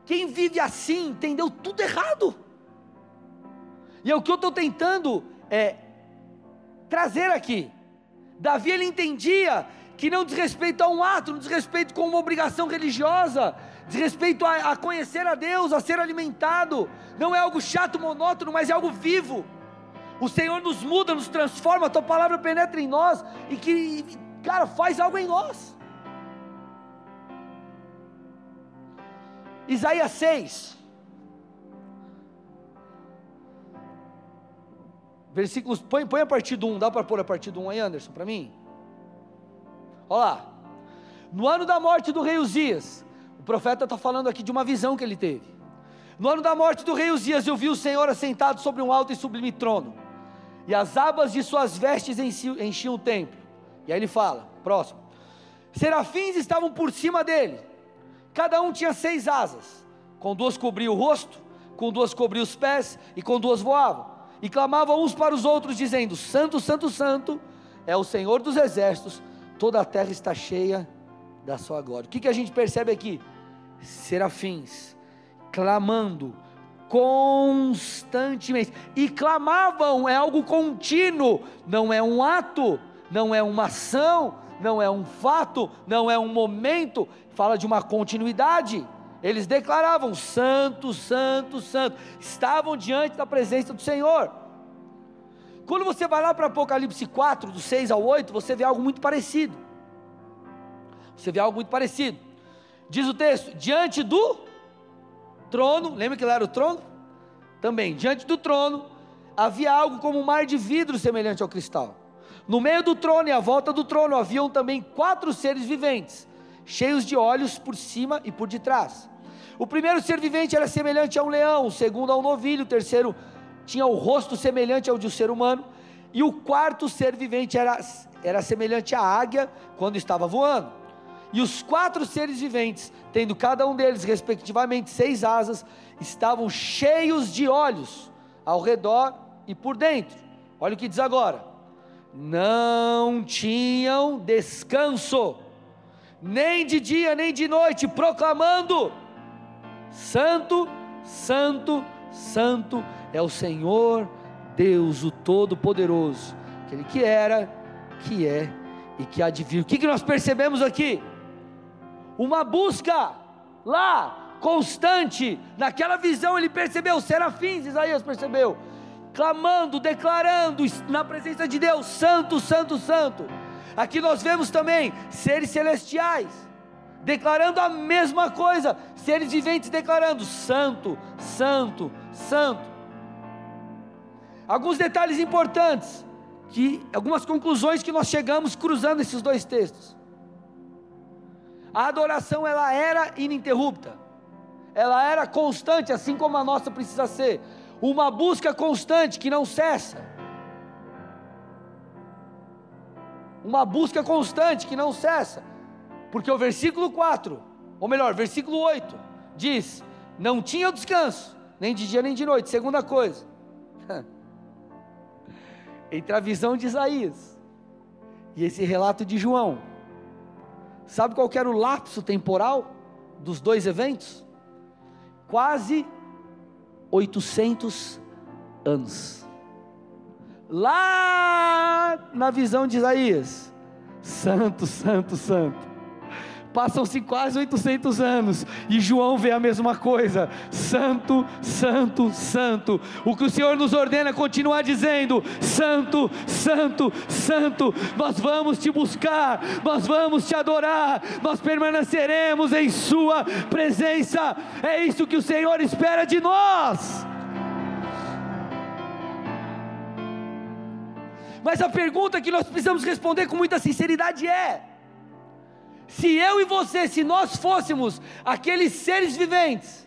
Quem vive assim entendeu tudo errado. E é o que eu estou tentando é, trazer aqui. Davi ele entendia que não diz respeito a um ato, não diz respeito com uma obrigação religiosa, diz respeito a, a conhecer a Deus, a ser alimentado. Não é algo chato, monótono, mas é algo vivo. O Senhor nos muda, nos transforma, a tua palavra penetra em nós e que, cara, faz algo em nós. Isaías 6, Versículos, põe, põe a partir do 1, dá para pôr a partir do 1 aí, Anderson, para mim? Olha lá. No ano da morte do rei Uzias, profeta está falando aqui de uma visão que ele teve. No ano da morte do rei Uzias, eu vi o Senhor assentado sobre um alto e sublime trono, e as abas de suas vestes enchiam o templo. E aí ele fala, próximo. Serafins estavam por cima dele, cada um tinha seis asas, com duas cobria o rosto, com duas cobria os pés, e com duas voavam, e clamavam uns para os outros, dizendo: Santo, Santo, Santo é o Senhor dos exércitos, toda a terra está cheia da sua glória. O que, que a gente percebe aqui? Serafins clamando constantemente, e clamavam, é algo contínuo, não é um ato, não é uma ação, não é um fato, não é um momento, fala de uma continuidade. Eles declaravam: Santo, Santo, Santo, estavam diante da presença do Senhor. Quando você vai lá para Apocalipse 4, do 6 ao 8, você vê algo muito parecido. Você vê algo muito parecido. Diz o texto: diante do trono, lembra que lá era o trono? Também, diante do trono, havia algo como um mar de vidro semelhante ao cristal. No meio do trono e à volta do trono haviam também quatro seres viventes, cheios de olhos por cima e por detrás. O primeiro ser vivente era semelhante a um leão, o segundo a um novilho, o terceiro tinha o rosto semelhante ao de um ser humano, e o quarto ser vivente era, era semelhante à águia quando estava voando. E os quatro seres viventes, tendo cada um deles respectivamente seis asas, estavam cheios de olhos ao redor e por dentro. Olha o que diz agora: não tinham descanso, nem de dia nem de noite, proclamando: Santo, Santo, Santo é o Senhor Deus, o Todo-Poderoso, aquele que era, que é e que há de vir. O que, que nós percebemos aqui? Uma busca lá, constante, naquela visão ele percebeu, serafins, Isaías percebeu, clamando, declarando na presença de Deus, Santo, Santo, Santo. Aqui nós vemos também seres celestiais, declarando a mesma coisa, seres viventes declarando: Santo, Santo, Santo. Alguns detalhes importantes, que algumas conclusões que nós chegamos cruzando esses dois textos. A adoração ela era ininterrupta. Ela era constante, assim como a nossa precisa ser. Uma busca constante que não cessa. Uma busca constante que não cessa. Porque o versículo 4, ou melhor, versículo 8, diz: Não tinha descanso, nem de dia nem de noite. Segunda coisa, *laughs* entre a visão de Isaías e esse relato de João, Sabe qual era o lapso temporal dos dois eventos? Quase 800 anos. Lá na visão de Isaías, santo, santo, santo. Passam-se quase 800 anos e João vê a mesma coisa. Santo, santo, santo. O que o Senhor nos ordena é continuar dizendo: Santo, santo, santo. Nós vamos te buscar, nós vamos te adorar, nós permaneceremos em Sua presença. É isso que o Senhor espera de nós. Mas a pergunta que nós precisamos responder com muita sinceridade é: se eu e você, se nós fôssemos aqueles seres viventes,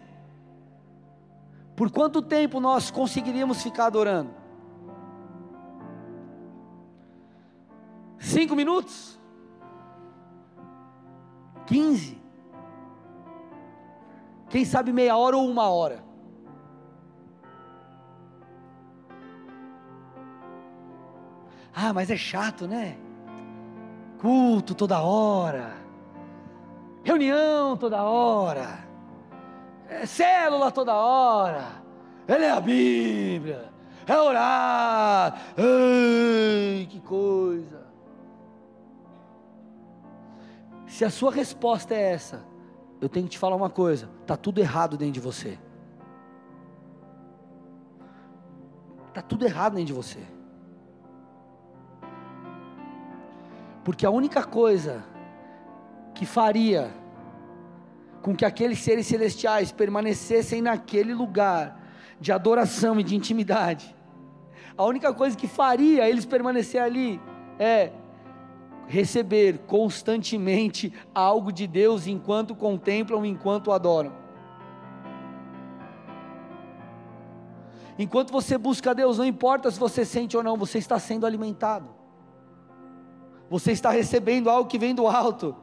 por quanto tempo nós conseguiríamos ficar adorando? Cinco minutos? Quinze? Quem sabe meia hora ou uma hora? Ah, mas é chato, né? Culto toda hora reunião toda hora, é célula toda hora, é ler a Bíblia, é orar, ai, que coisa. Se a sua resposta é essa, eu tenho que te falar uma coisa: está tudo errado dentro de você. Está tudo errado dentro de você. Porque a única coisa que faria com que aqueles seres celestiais permanecessem naquele lugar de adoração e de intimidade. A única coisa que faria eles permanecer ali é receber constantemente algo de Deus enquanto contemplam, enquanto adoram. Enquanto você busca Deus, não importa se você sente ou não, você está sendo alimentado. Você está recebendo algo que vem do alto.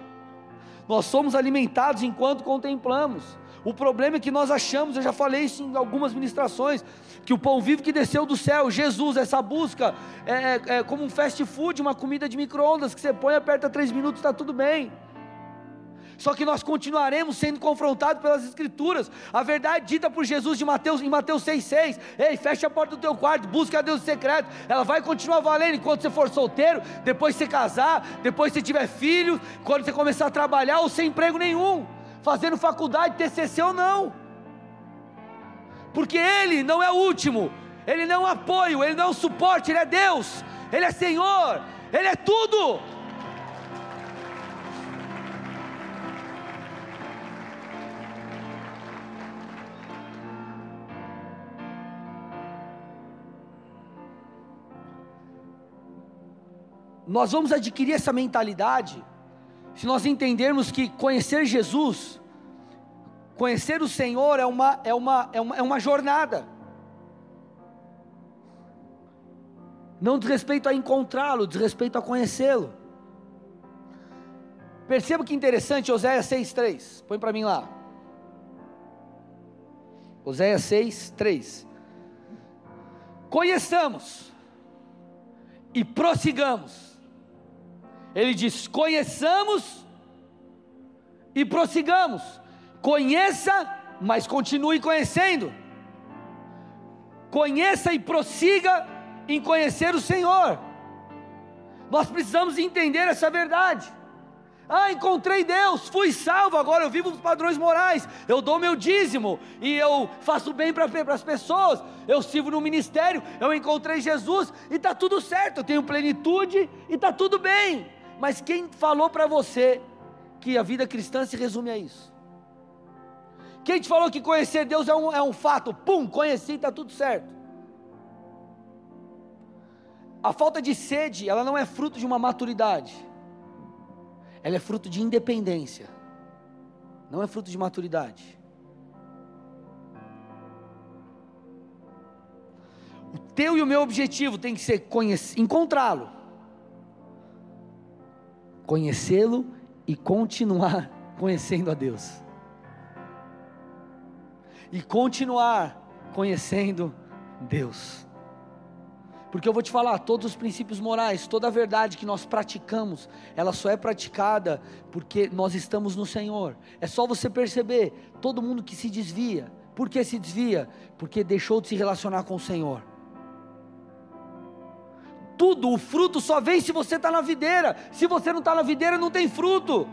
Nós somos alimentados enquanto contemplamos. O problema é que nós achamos, eu já falei isso em algumas ministrações, que o pão vivo que desceu do céu, Jesus, essa busca, é, é, é como um fast food, uma comida de micro-ondas que você põe, aperta três minutos, está tudo bem. Só que nós continuaremos sendo confrontados pelas Escrituras. A verdade dita por Jesus de Mateus, em Mateus 6,6: Ei, fecha a porta do teu quarto, busca a Deus secreto. Ela vai continuar valendo enquanto você for solteiro, depois você casar, depois você tiver filhos, quando você começar a trabalhar ou sem emprego nenhum, fazendo faculdade, TCC ou não. Porque Ele não é o último, Ele não é um apoio, Ele não é um suporte, Ele é Deus, Ele é Senhor, Ele é tudo. Nós vamos adquirir essa mentalidade se nós entendermos que conhecer Jesus, conhecer o Senhor é uma, é uma, é uma, é uma jornada. Não diz respeito a encontrá-lo, diz respeito a conhecê-lo. Perceba que interessante, Oséias 6,3. Põe para mim lá. Oséias 6, 3. Conheçamos e prossigamos ele diz: conheçamos e prossigamos. Conheça, mas continue conhecendo. Conheça e prossiga em conhecer o Senhor. Nós precisamos entender essa verdade. Ah, encontrei Deus, fui salvo, agora eu vivo os padrões morais, eu dou meu dízimo e eu faço bem para as pessoas, eu sirvo no ministério, eu encontrei Jesus e está tudo certo, eu tenho plenitude e está tudo bem. Mas quem falou para você que a vida cristã se resume a isso? Quem te falou que conhecer Deus é um, é um fato? Pum, conheci, está tudo certo. A falta de sede, ela não é fruto de uma maturidade, ela é fruto de independência, não é fruto de maturidade. O teu e o meu objetivo tem que ser encontrá-lo, conhecê-lo e continuar *laughs* conhecendo a Deus. E continuar conhecendo Deus. Porque eu vou te falar, todos os princípios morais, toda a verdade que nós praticamos, ela só é praticada porque nós estamos no Senhor. É só você perceber, todo mundo que se desvia, por que se desvia? Porque deixou de se relacionar com o Senhor tudo, o fruto só vem se você está na videira. Se você não está na videira, não tem fruto.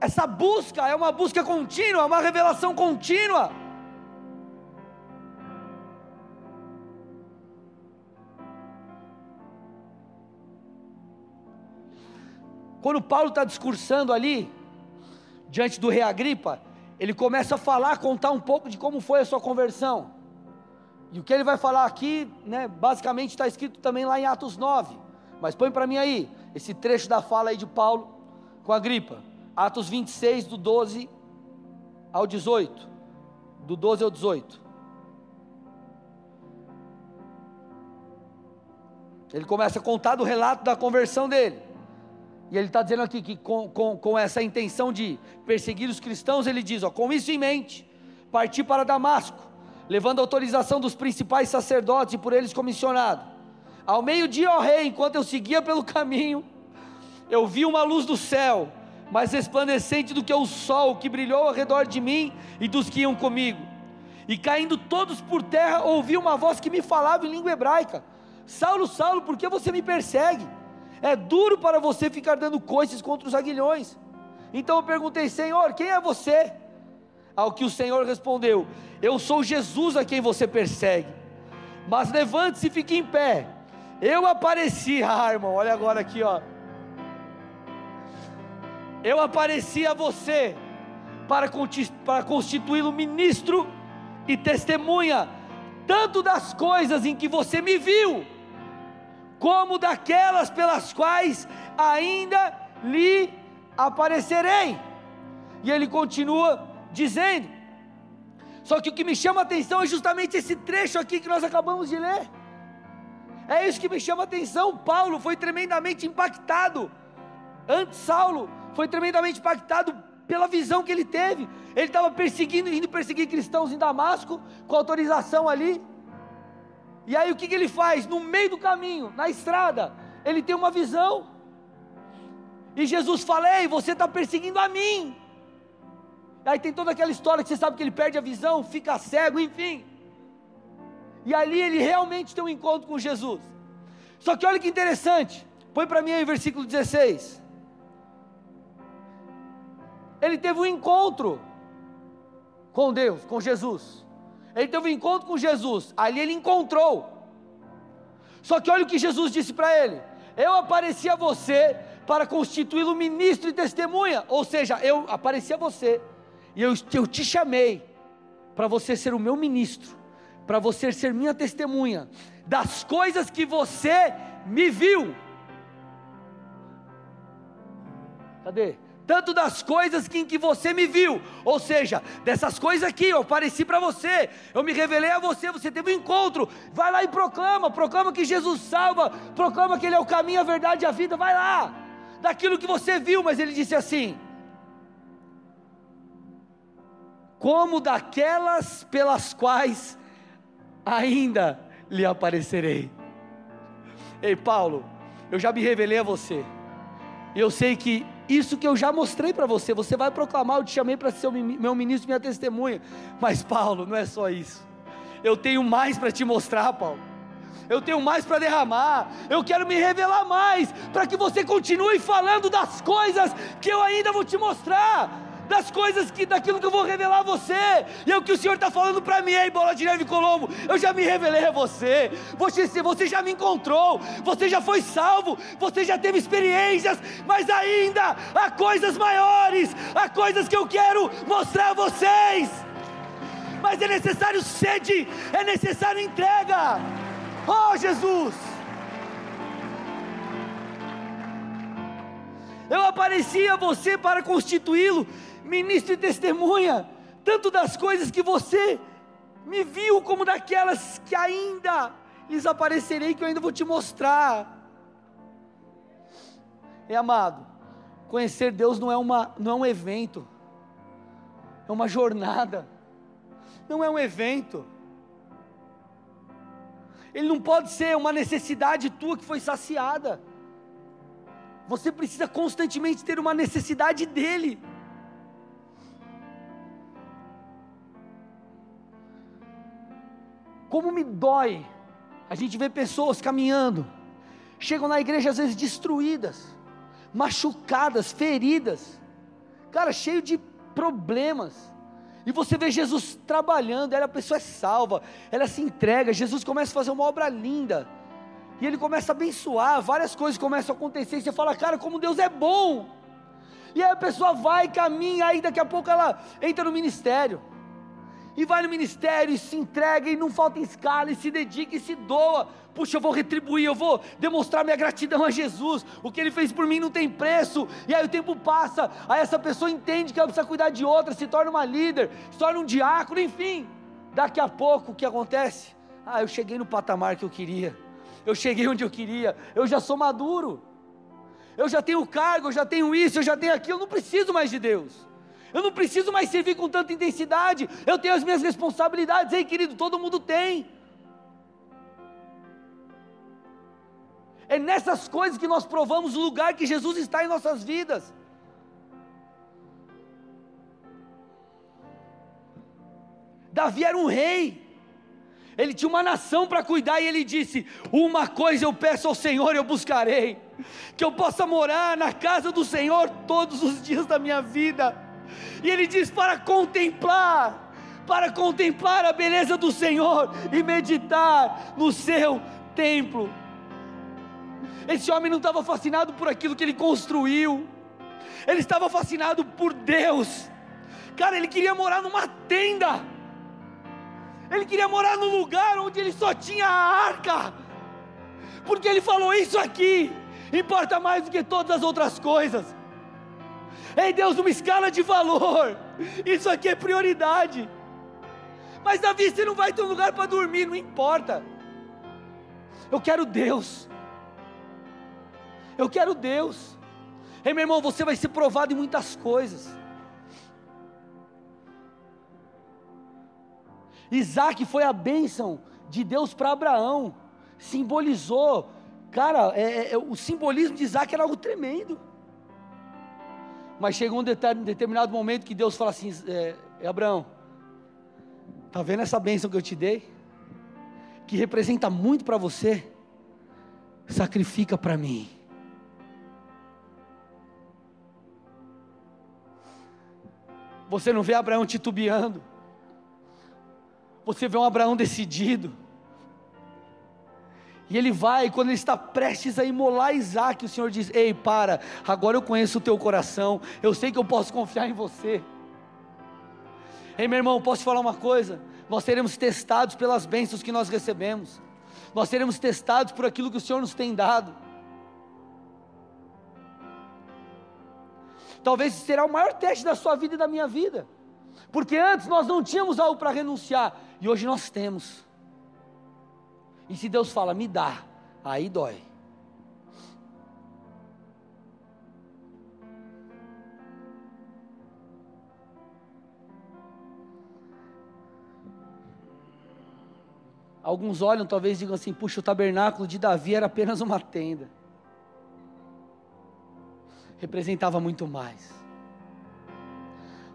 Essa busca é uma busca contínua, é uma revelação contínua. Quando Paulo está discursando ali, diante do rei Agripa, ele começa a falar, contar um pouco de como foi a sua conversão. E o que ele vai falar aqui, né, basicamente está escrito também lá em Atos 9. Mas põe para mim aí, esse trecho da fala aí de Paulo com a gripa. Atos 26, do 12 ao 18. Do 12 ao 18. Ele começa a contar do relato da conversão dele. E ele está dizendo aqui que com, com, com essa intenção de perseguir os cristãos, ele diz: ó, com isso em mente, parti para Damasco levando autorização dos principais sacerdotes e por eles comissionado. Ao meio-dia, ó rei, enquanto eu seguia pelo caminho, eu vi uma luz do céu, mais resplandecente do que o sol, que brilhou ao redor de mim e dos que iam comigo. E caindo todos por terra, ouvi uma voz que me falava em língua hebraica: Saulo, Saulo, por que você me persegue? É duro para você ficar dando coices contra os aguilhões. Então eu perguntei, Senhor, quem é você? Ao que o Senhor respondeu: Eu sou Jesus a quem você persegue. Mas levante-se e fique em pé. Eu apareci, *laughs* ah, irmão, olha agora aqui, ó. Eu apareci a você para, para constituí-lo ministro e testemunha, tanto das coisas em que você me viu, como daquelas pelas quais ainda lhe aparecerei. E ele continua dizendo: Só que o que me chama a atenção é justamente esse trecho aqui que nós acabamos de ler. É isso que me chama a atenção. Paulo foi tremendamente impactado. Antes, Saulo foi tremendamente impactado pela visão que ele teve. Ele estava perseguindo, indo perseguir cristãos em Damasco, com autorização ali. E aí o que, que ele faz? No meio do caminho, na estrada, ele tem uma visão. E Jesus fala: Ei, você está perseguindo a mim. Aí tem toda aquela história que você sabe que ele perde a visão, fica cego, enfim. E ali ele realmente tem um encontro com Jesus. Só que olha que interessante. Põe para mim aí o versículo 16. Ele teve um encontro com Deus, com Jesus. Ele teve um encontro com Jesus. Ali ele encontrou. Só que olha o que Jesus disse para ele: Eu apareci a você para constituí-lo ministro e testemunha. Ou seja, eu apareci a você e eu, eu te chamei para você ser o meu ministro, para você ser minha testemunha das coisas que você me viu. Cadê? Tanto das coisas que, em que você me viu, ou seja, dessas coisas aqui, eu apareci para você, eu me revelei a você, você teve um encontro, vai lá e proclama, proclama que Jesus salva, proclama que Ele é o caminho, a verdade e a vida, vai lá, daquilo que você viu, mas Ele disse assim: como daquelas pelas quais ainda lhe aparecerei. Ei, Paulo, eu já me revelei a você. Eu sei que isso que eu já mostrei para você, você vai proclamar, eu te chamei para ser meu ministro, minha testemunha. Mas, Paulo, não é só isso. Eu tenho mais para te mostrar, Paulo. Eu tenho mais para derramar. Eu quero me revelar mais, para que você continue falando das coisas que eu ainda vou te mostrar das coisas que, daquilo que eu vou revelar a você, e é o que o Senhor está falando para mim, ei, bola de neve Colombo, eu já me revelei a você, você, você já me encontrou, você já foi salvo, você já teve experiências, mas ainda há coisas maiores, há coisas que eu quero mostrar a vocês, mas é necessário sede, é necessário entrega, oh Jesus. Eu apareci a você para constituí-lo ministro e testemunha, tanto das coisas que você me viu, como daquelas que ainda lhes aparecerei, que eu ainda vou te mostrar. É amado, conhecer Deus não é, uma, não é um evento, é uma jornada, não é um evento. Ele não pode ser uma necessidade tua que foi saciada. Você precisa constantemente ter uma necessidade dele. Como me dói. A gente vê pessoas caminhando, chegam na igreja às vezes destruídas, machucadas, feridas, cara, cheio de problemas. E você vê Jesus trabalhando, ela a pessoa é salva, ela se entrega, Jesus começa a fazer uma obra linda. E ele começa a abençoar, várias coisas começam a acontecer, e você fala, cara, como Deus é bom. E aí a pessoa vai, caminha, aí daqui a pouco ela entra no ministério e vai no ministério e se entrega e não falta escala e se dedica e se doa. Puxa, eu vou retribuir, eu vou demonstrar minha gratidão a Jesus. O que ele fez por mim não tem preço. E aí o tempo passa, aí essa pessoa entende que ela precisa cuidar de outra, se torna uma líder, se torna um diácono, enfim. Daqui a pouco o que acontece? Ah, eu cheguei no patamar que eu queria. Eu cheguei onde eu queria. Eu já sou maduro. Eu já tenho cargo, eu já tenho isso, eu já tenho aquilo, eu não preciso mais de Deus. Eu não preciso mais servir com tanta intensidade. Eu tenho as minhas responsabilidades. Ei, querido, todo mundo tem. É nessas coisas que nós provamos o lugar que Jesus está em nossas vidas. Davi era um rei. Ele tinha uma nação para cuidar e ele disse: Uma coisa eu peço ao Senhor, eu buscarei, que eu possa morar na casa do Senhor todos os dias da minha vida e ele diz para contemplar, para contemplar a beleza do Senhor e meditar no seu templo. Esse homem não estava fascinado por aquilo que ele construiu, ele estava fascinado por Deus. Cara, ele queria morar numa tenda, ele queria morar num lugar onde ele só tinha a arca, porque ele falou: Isso aqui importa mais do que todas as outras coisas. Ei Deus, uma escala de valor, isso aqui é prioridade. Mas Davi, você não vai ter um lugar para dormir, não importa. Eu quero Deus. Eu quero Deus. Ei, meu irmão, você vai ser provado em muitas coisas. Isaac foi a bênção de Deus para Abraão, simbolizou, cara, é, é, o simbolismo de Isaac era algo tremendo. Mas chegou um determinado momento que Deus fala assim: é, é, Abraão, tá vendo essa bênção que eu te dei? Que representa muito para você? Sacrifica para mim. Você não vê Abraão titubeando. Você vê um Abraão decidido. E ele vai, quando ele está prestes a imolar Isaac, o Senhor diz: Ei, para, agora eu conheço o teu coração, eu sei que eu posso confiar em você. Ei, meu irmão, posso te falar uma coisa? Nós seremos testados pelas bênçãos que nós recebemos, nós seremos testados por aquilo que o Senhor nos tem dado. Talvez será o maior teste da sua vida e da minha vida, porque antes nós não tínhamos algo para renunciar, e hoje nós temos. E se Deus fala, me dá, aí dói. Alguns olham, talvez digam assim: puxa, o tabernáculo de Davi era apenas uma tenda. Representava muito mais.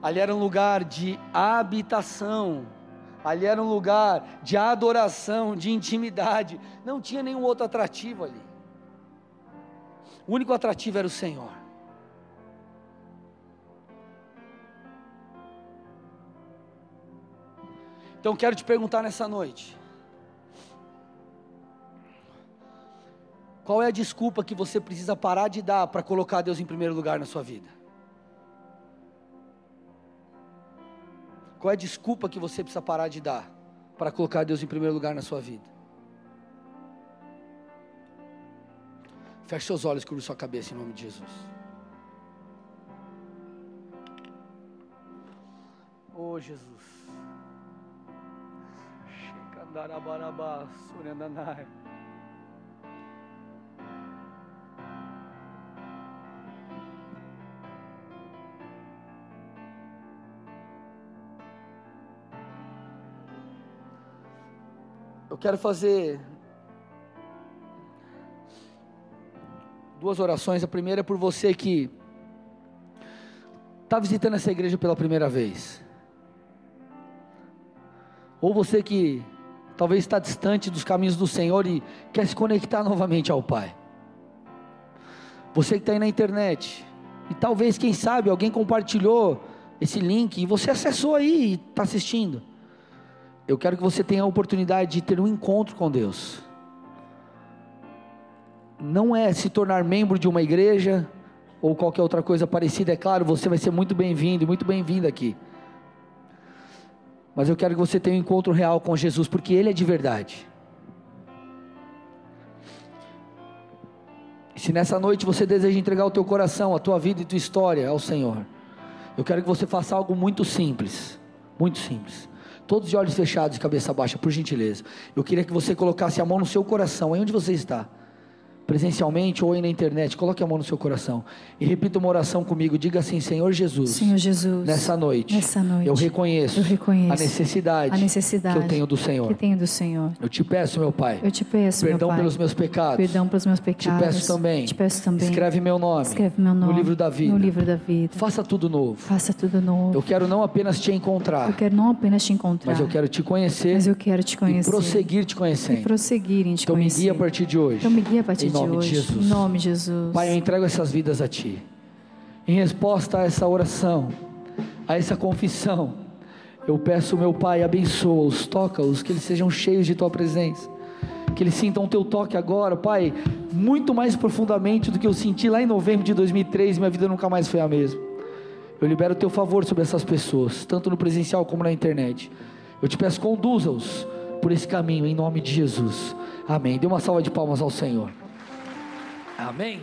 Ali era um lugar de habitação ali era um lugar de adoração, de intimidade, não tinha nenhum outro atrativo ali. O único atrativo era o Senhor. Então quero te perguntar nessa noite: qual é a desculpa que você precisa parar de dar para colocar Deus em primeiro lugar na sua vida? Qual é a desculpa que você precisa parar de dar para colocar Deus em primeiro lugar na sua vida? Feche seus olhos, cubra sua cabeça em nome de Jesus. Oh Jesus. Shekandarabarabá, quero fazer duas orações. A primeira é por você que está visitando essa igreja pela primeira vez. Ou você que talvez está distante dos caminhos do Senhor e quer se conectar novamente ao Pai. Você que está aí na internet e talvez, quem sabe, alguém compartilhou esse link e você acessou aí e está assistindo. Eu quero que você tenha a oportunidade de ter um encontro com Deus. Não é se tornar membro de uma igreja ou qualquer outra coisa parecida, é claro, você vai ser muito bem-vindo, muito bem-vinda aqui. Mas eu quero que você tenha um encontro real com Jesus, porque Ele é de verdade. Se nessa noite você deseja entregar o teu coração, a tua vida e tua história ao Senhor, eu quero que você faça algo muito simples, muito simples. Todos de olhos fechados e cabeça baixa, por gentileza. Eu queria que você colocasse a mão no seu coração, aí onde você está presencialmente ou aí na internet, coloque a mão no seu coração e repita uma oração comigo. Diga assim: Senhor Jesus. Senhor Jesus. Nessa noite. Nessa noite. Eu reconheço. Eu reconheço a necessidade. A necessidade que eu tenho do Senhor. Que tenho do Senhor. Eu te peço, meu Pai. Eu te peço, perdão meu Pai. pelos meus pecados. Perdão pelos meus pecados. Te peço também. Te peço também. Escreve meu nome. Escreve meu nome no livro da vida. No livro da vida. Faça tudo novo. Faça tudo novo. Eu quero não apenas te encontrar. Eu quero não apenas te encontrar. Mas eu quero te conhecer. Mas eu quero te conhecer. E prosseguir te conhecendo. E prosseguir em te então conhecer. me guia a partir de hoje. Então me guia a partir de nome hoje. De Jesus. Em nome de Jesus. Pai, eu entrego essas vidas a Ti. Em resposta a essa oração, a essa confissão, eu peço, meu Pai, abençoa-os, toca-os, que eles sejam cheios de Tua presença. Que eles sintam o Teu toque agora, Pai, muito mais profundamente do que eu senti lá em novembro de 2003. Minha vida nunca mais foi a mesma. Eu libero o Teu favor sobre essas pessoas, tanto no presencial como na internet. Eu te peço, conduza-os por esse caminho, em nome de Jesus. Amém. Dê uma salva de palmas ao Senhor. Amém.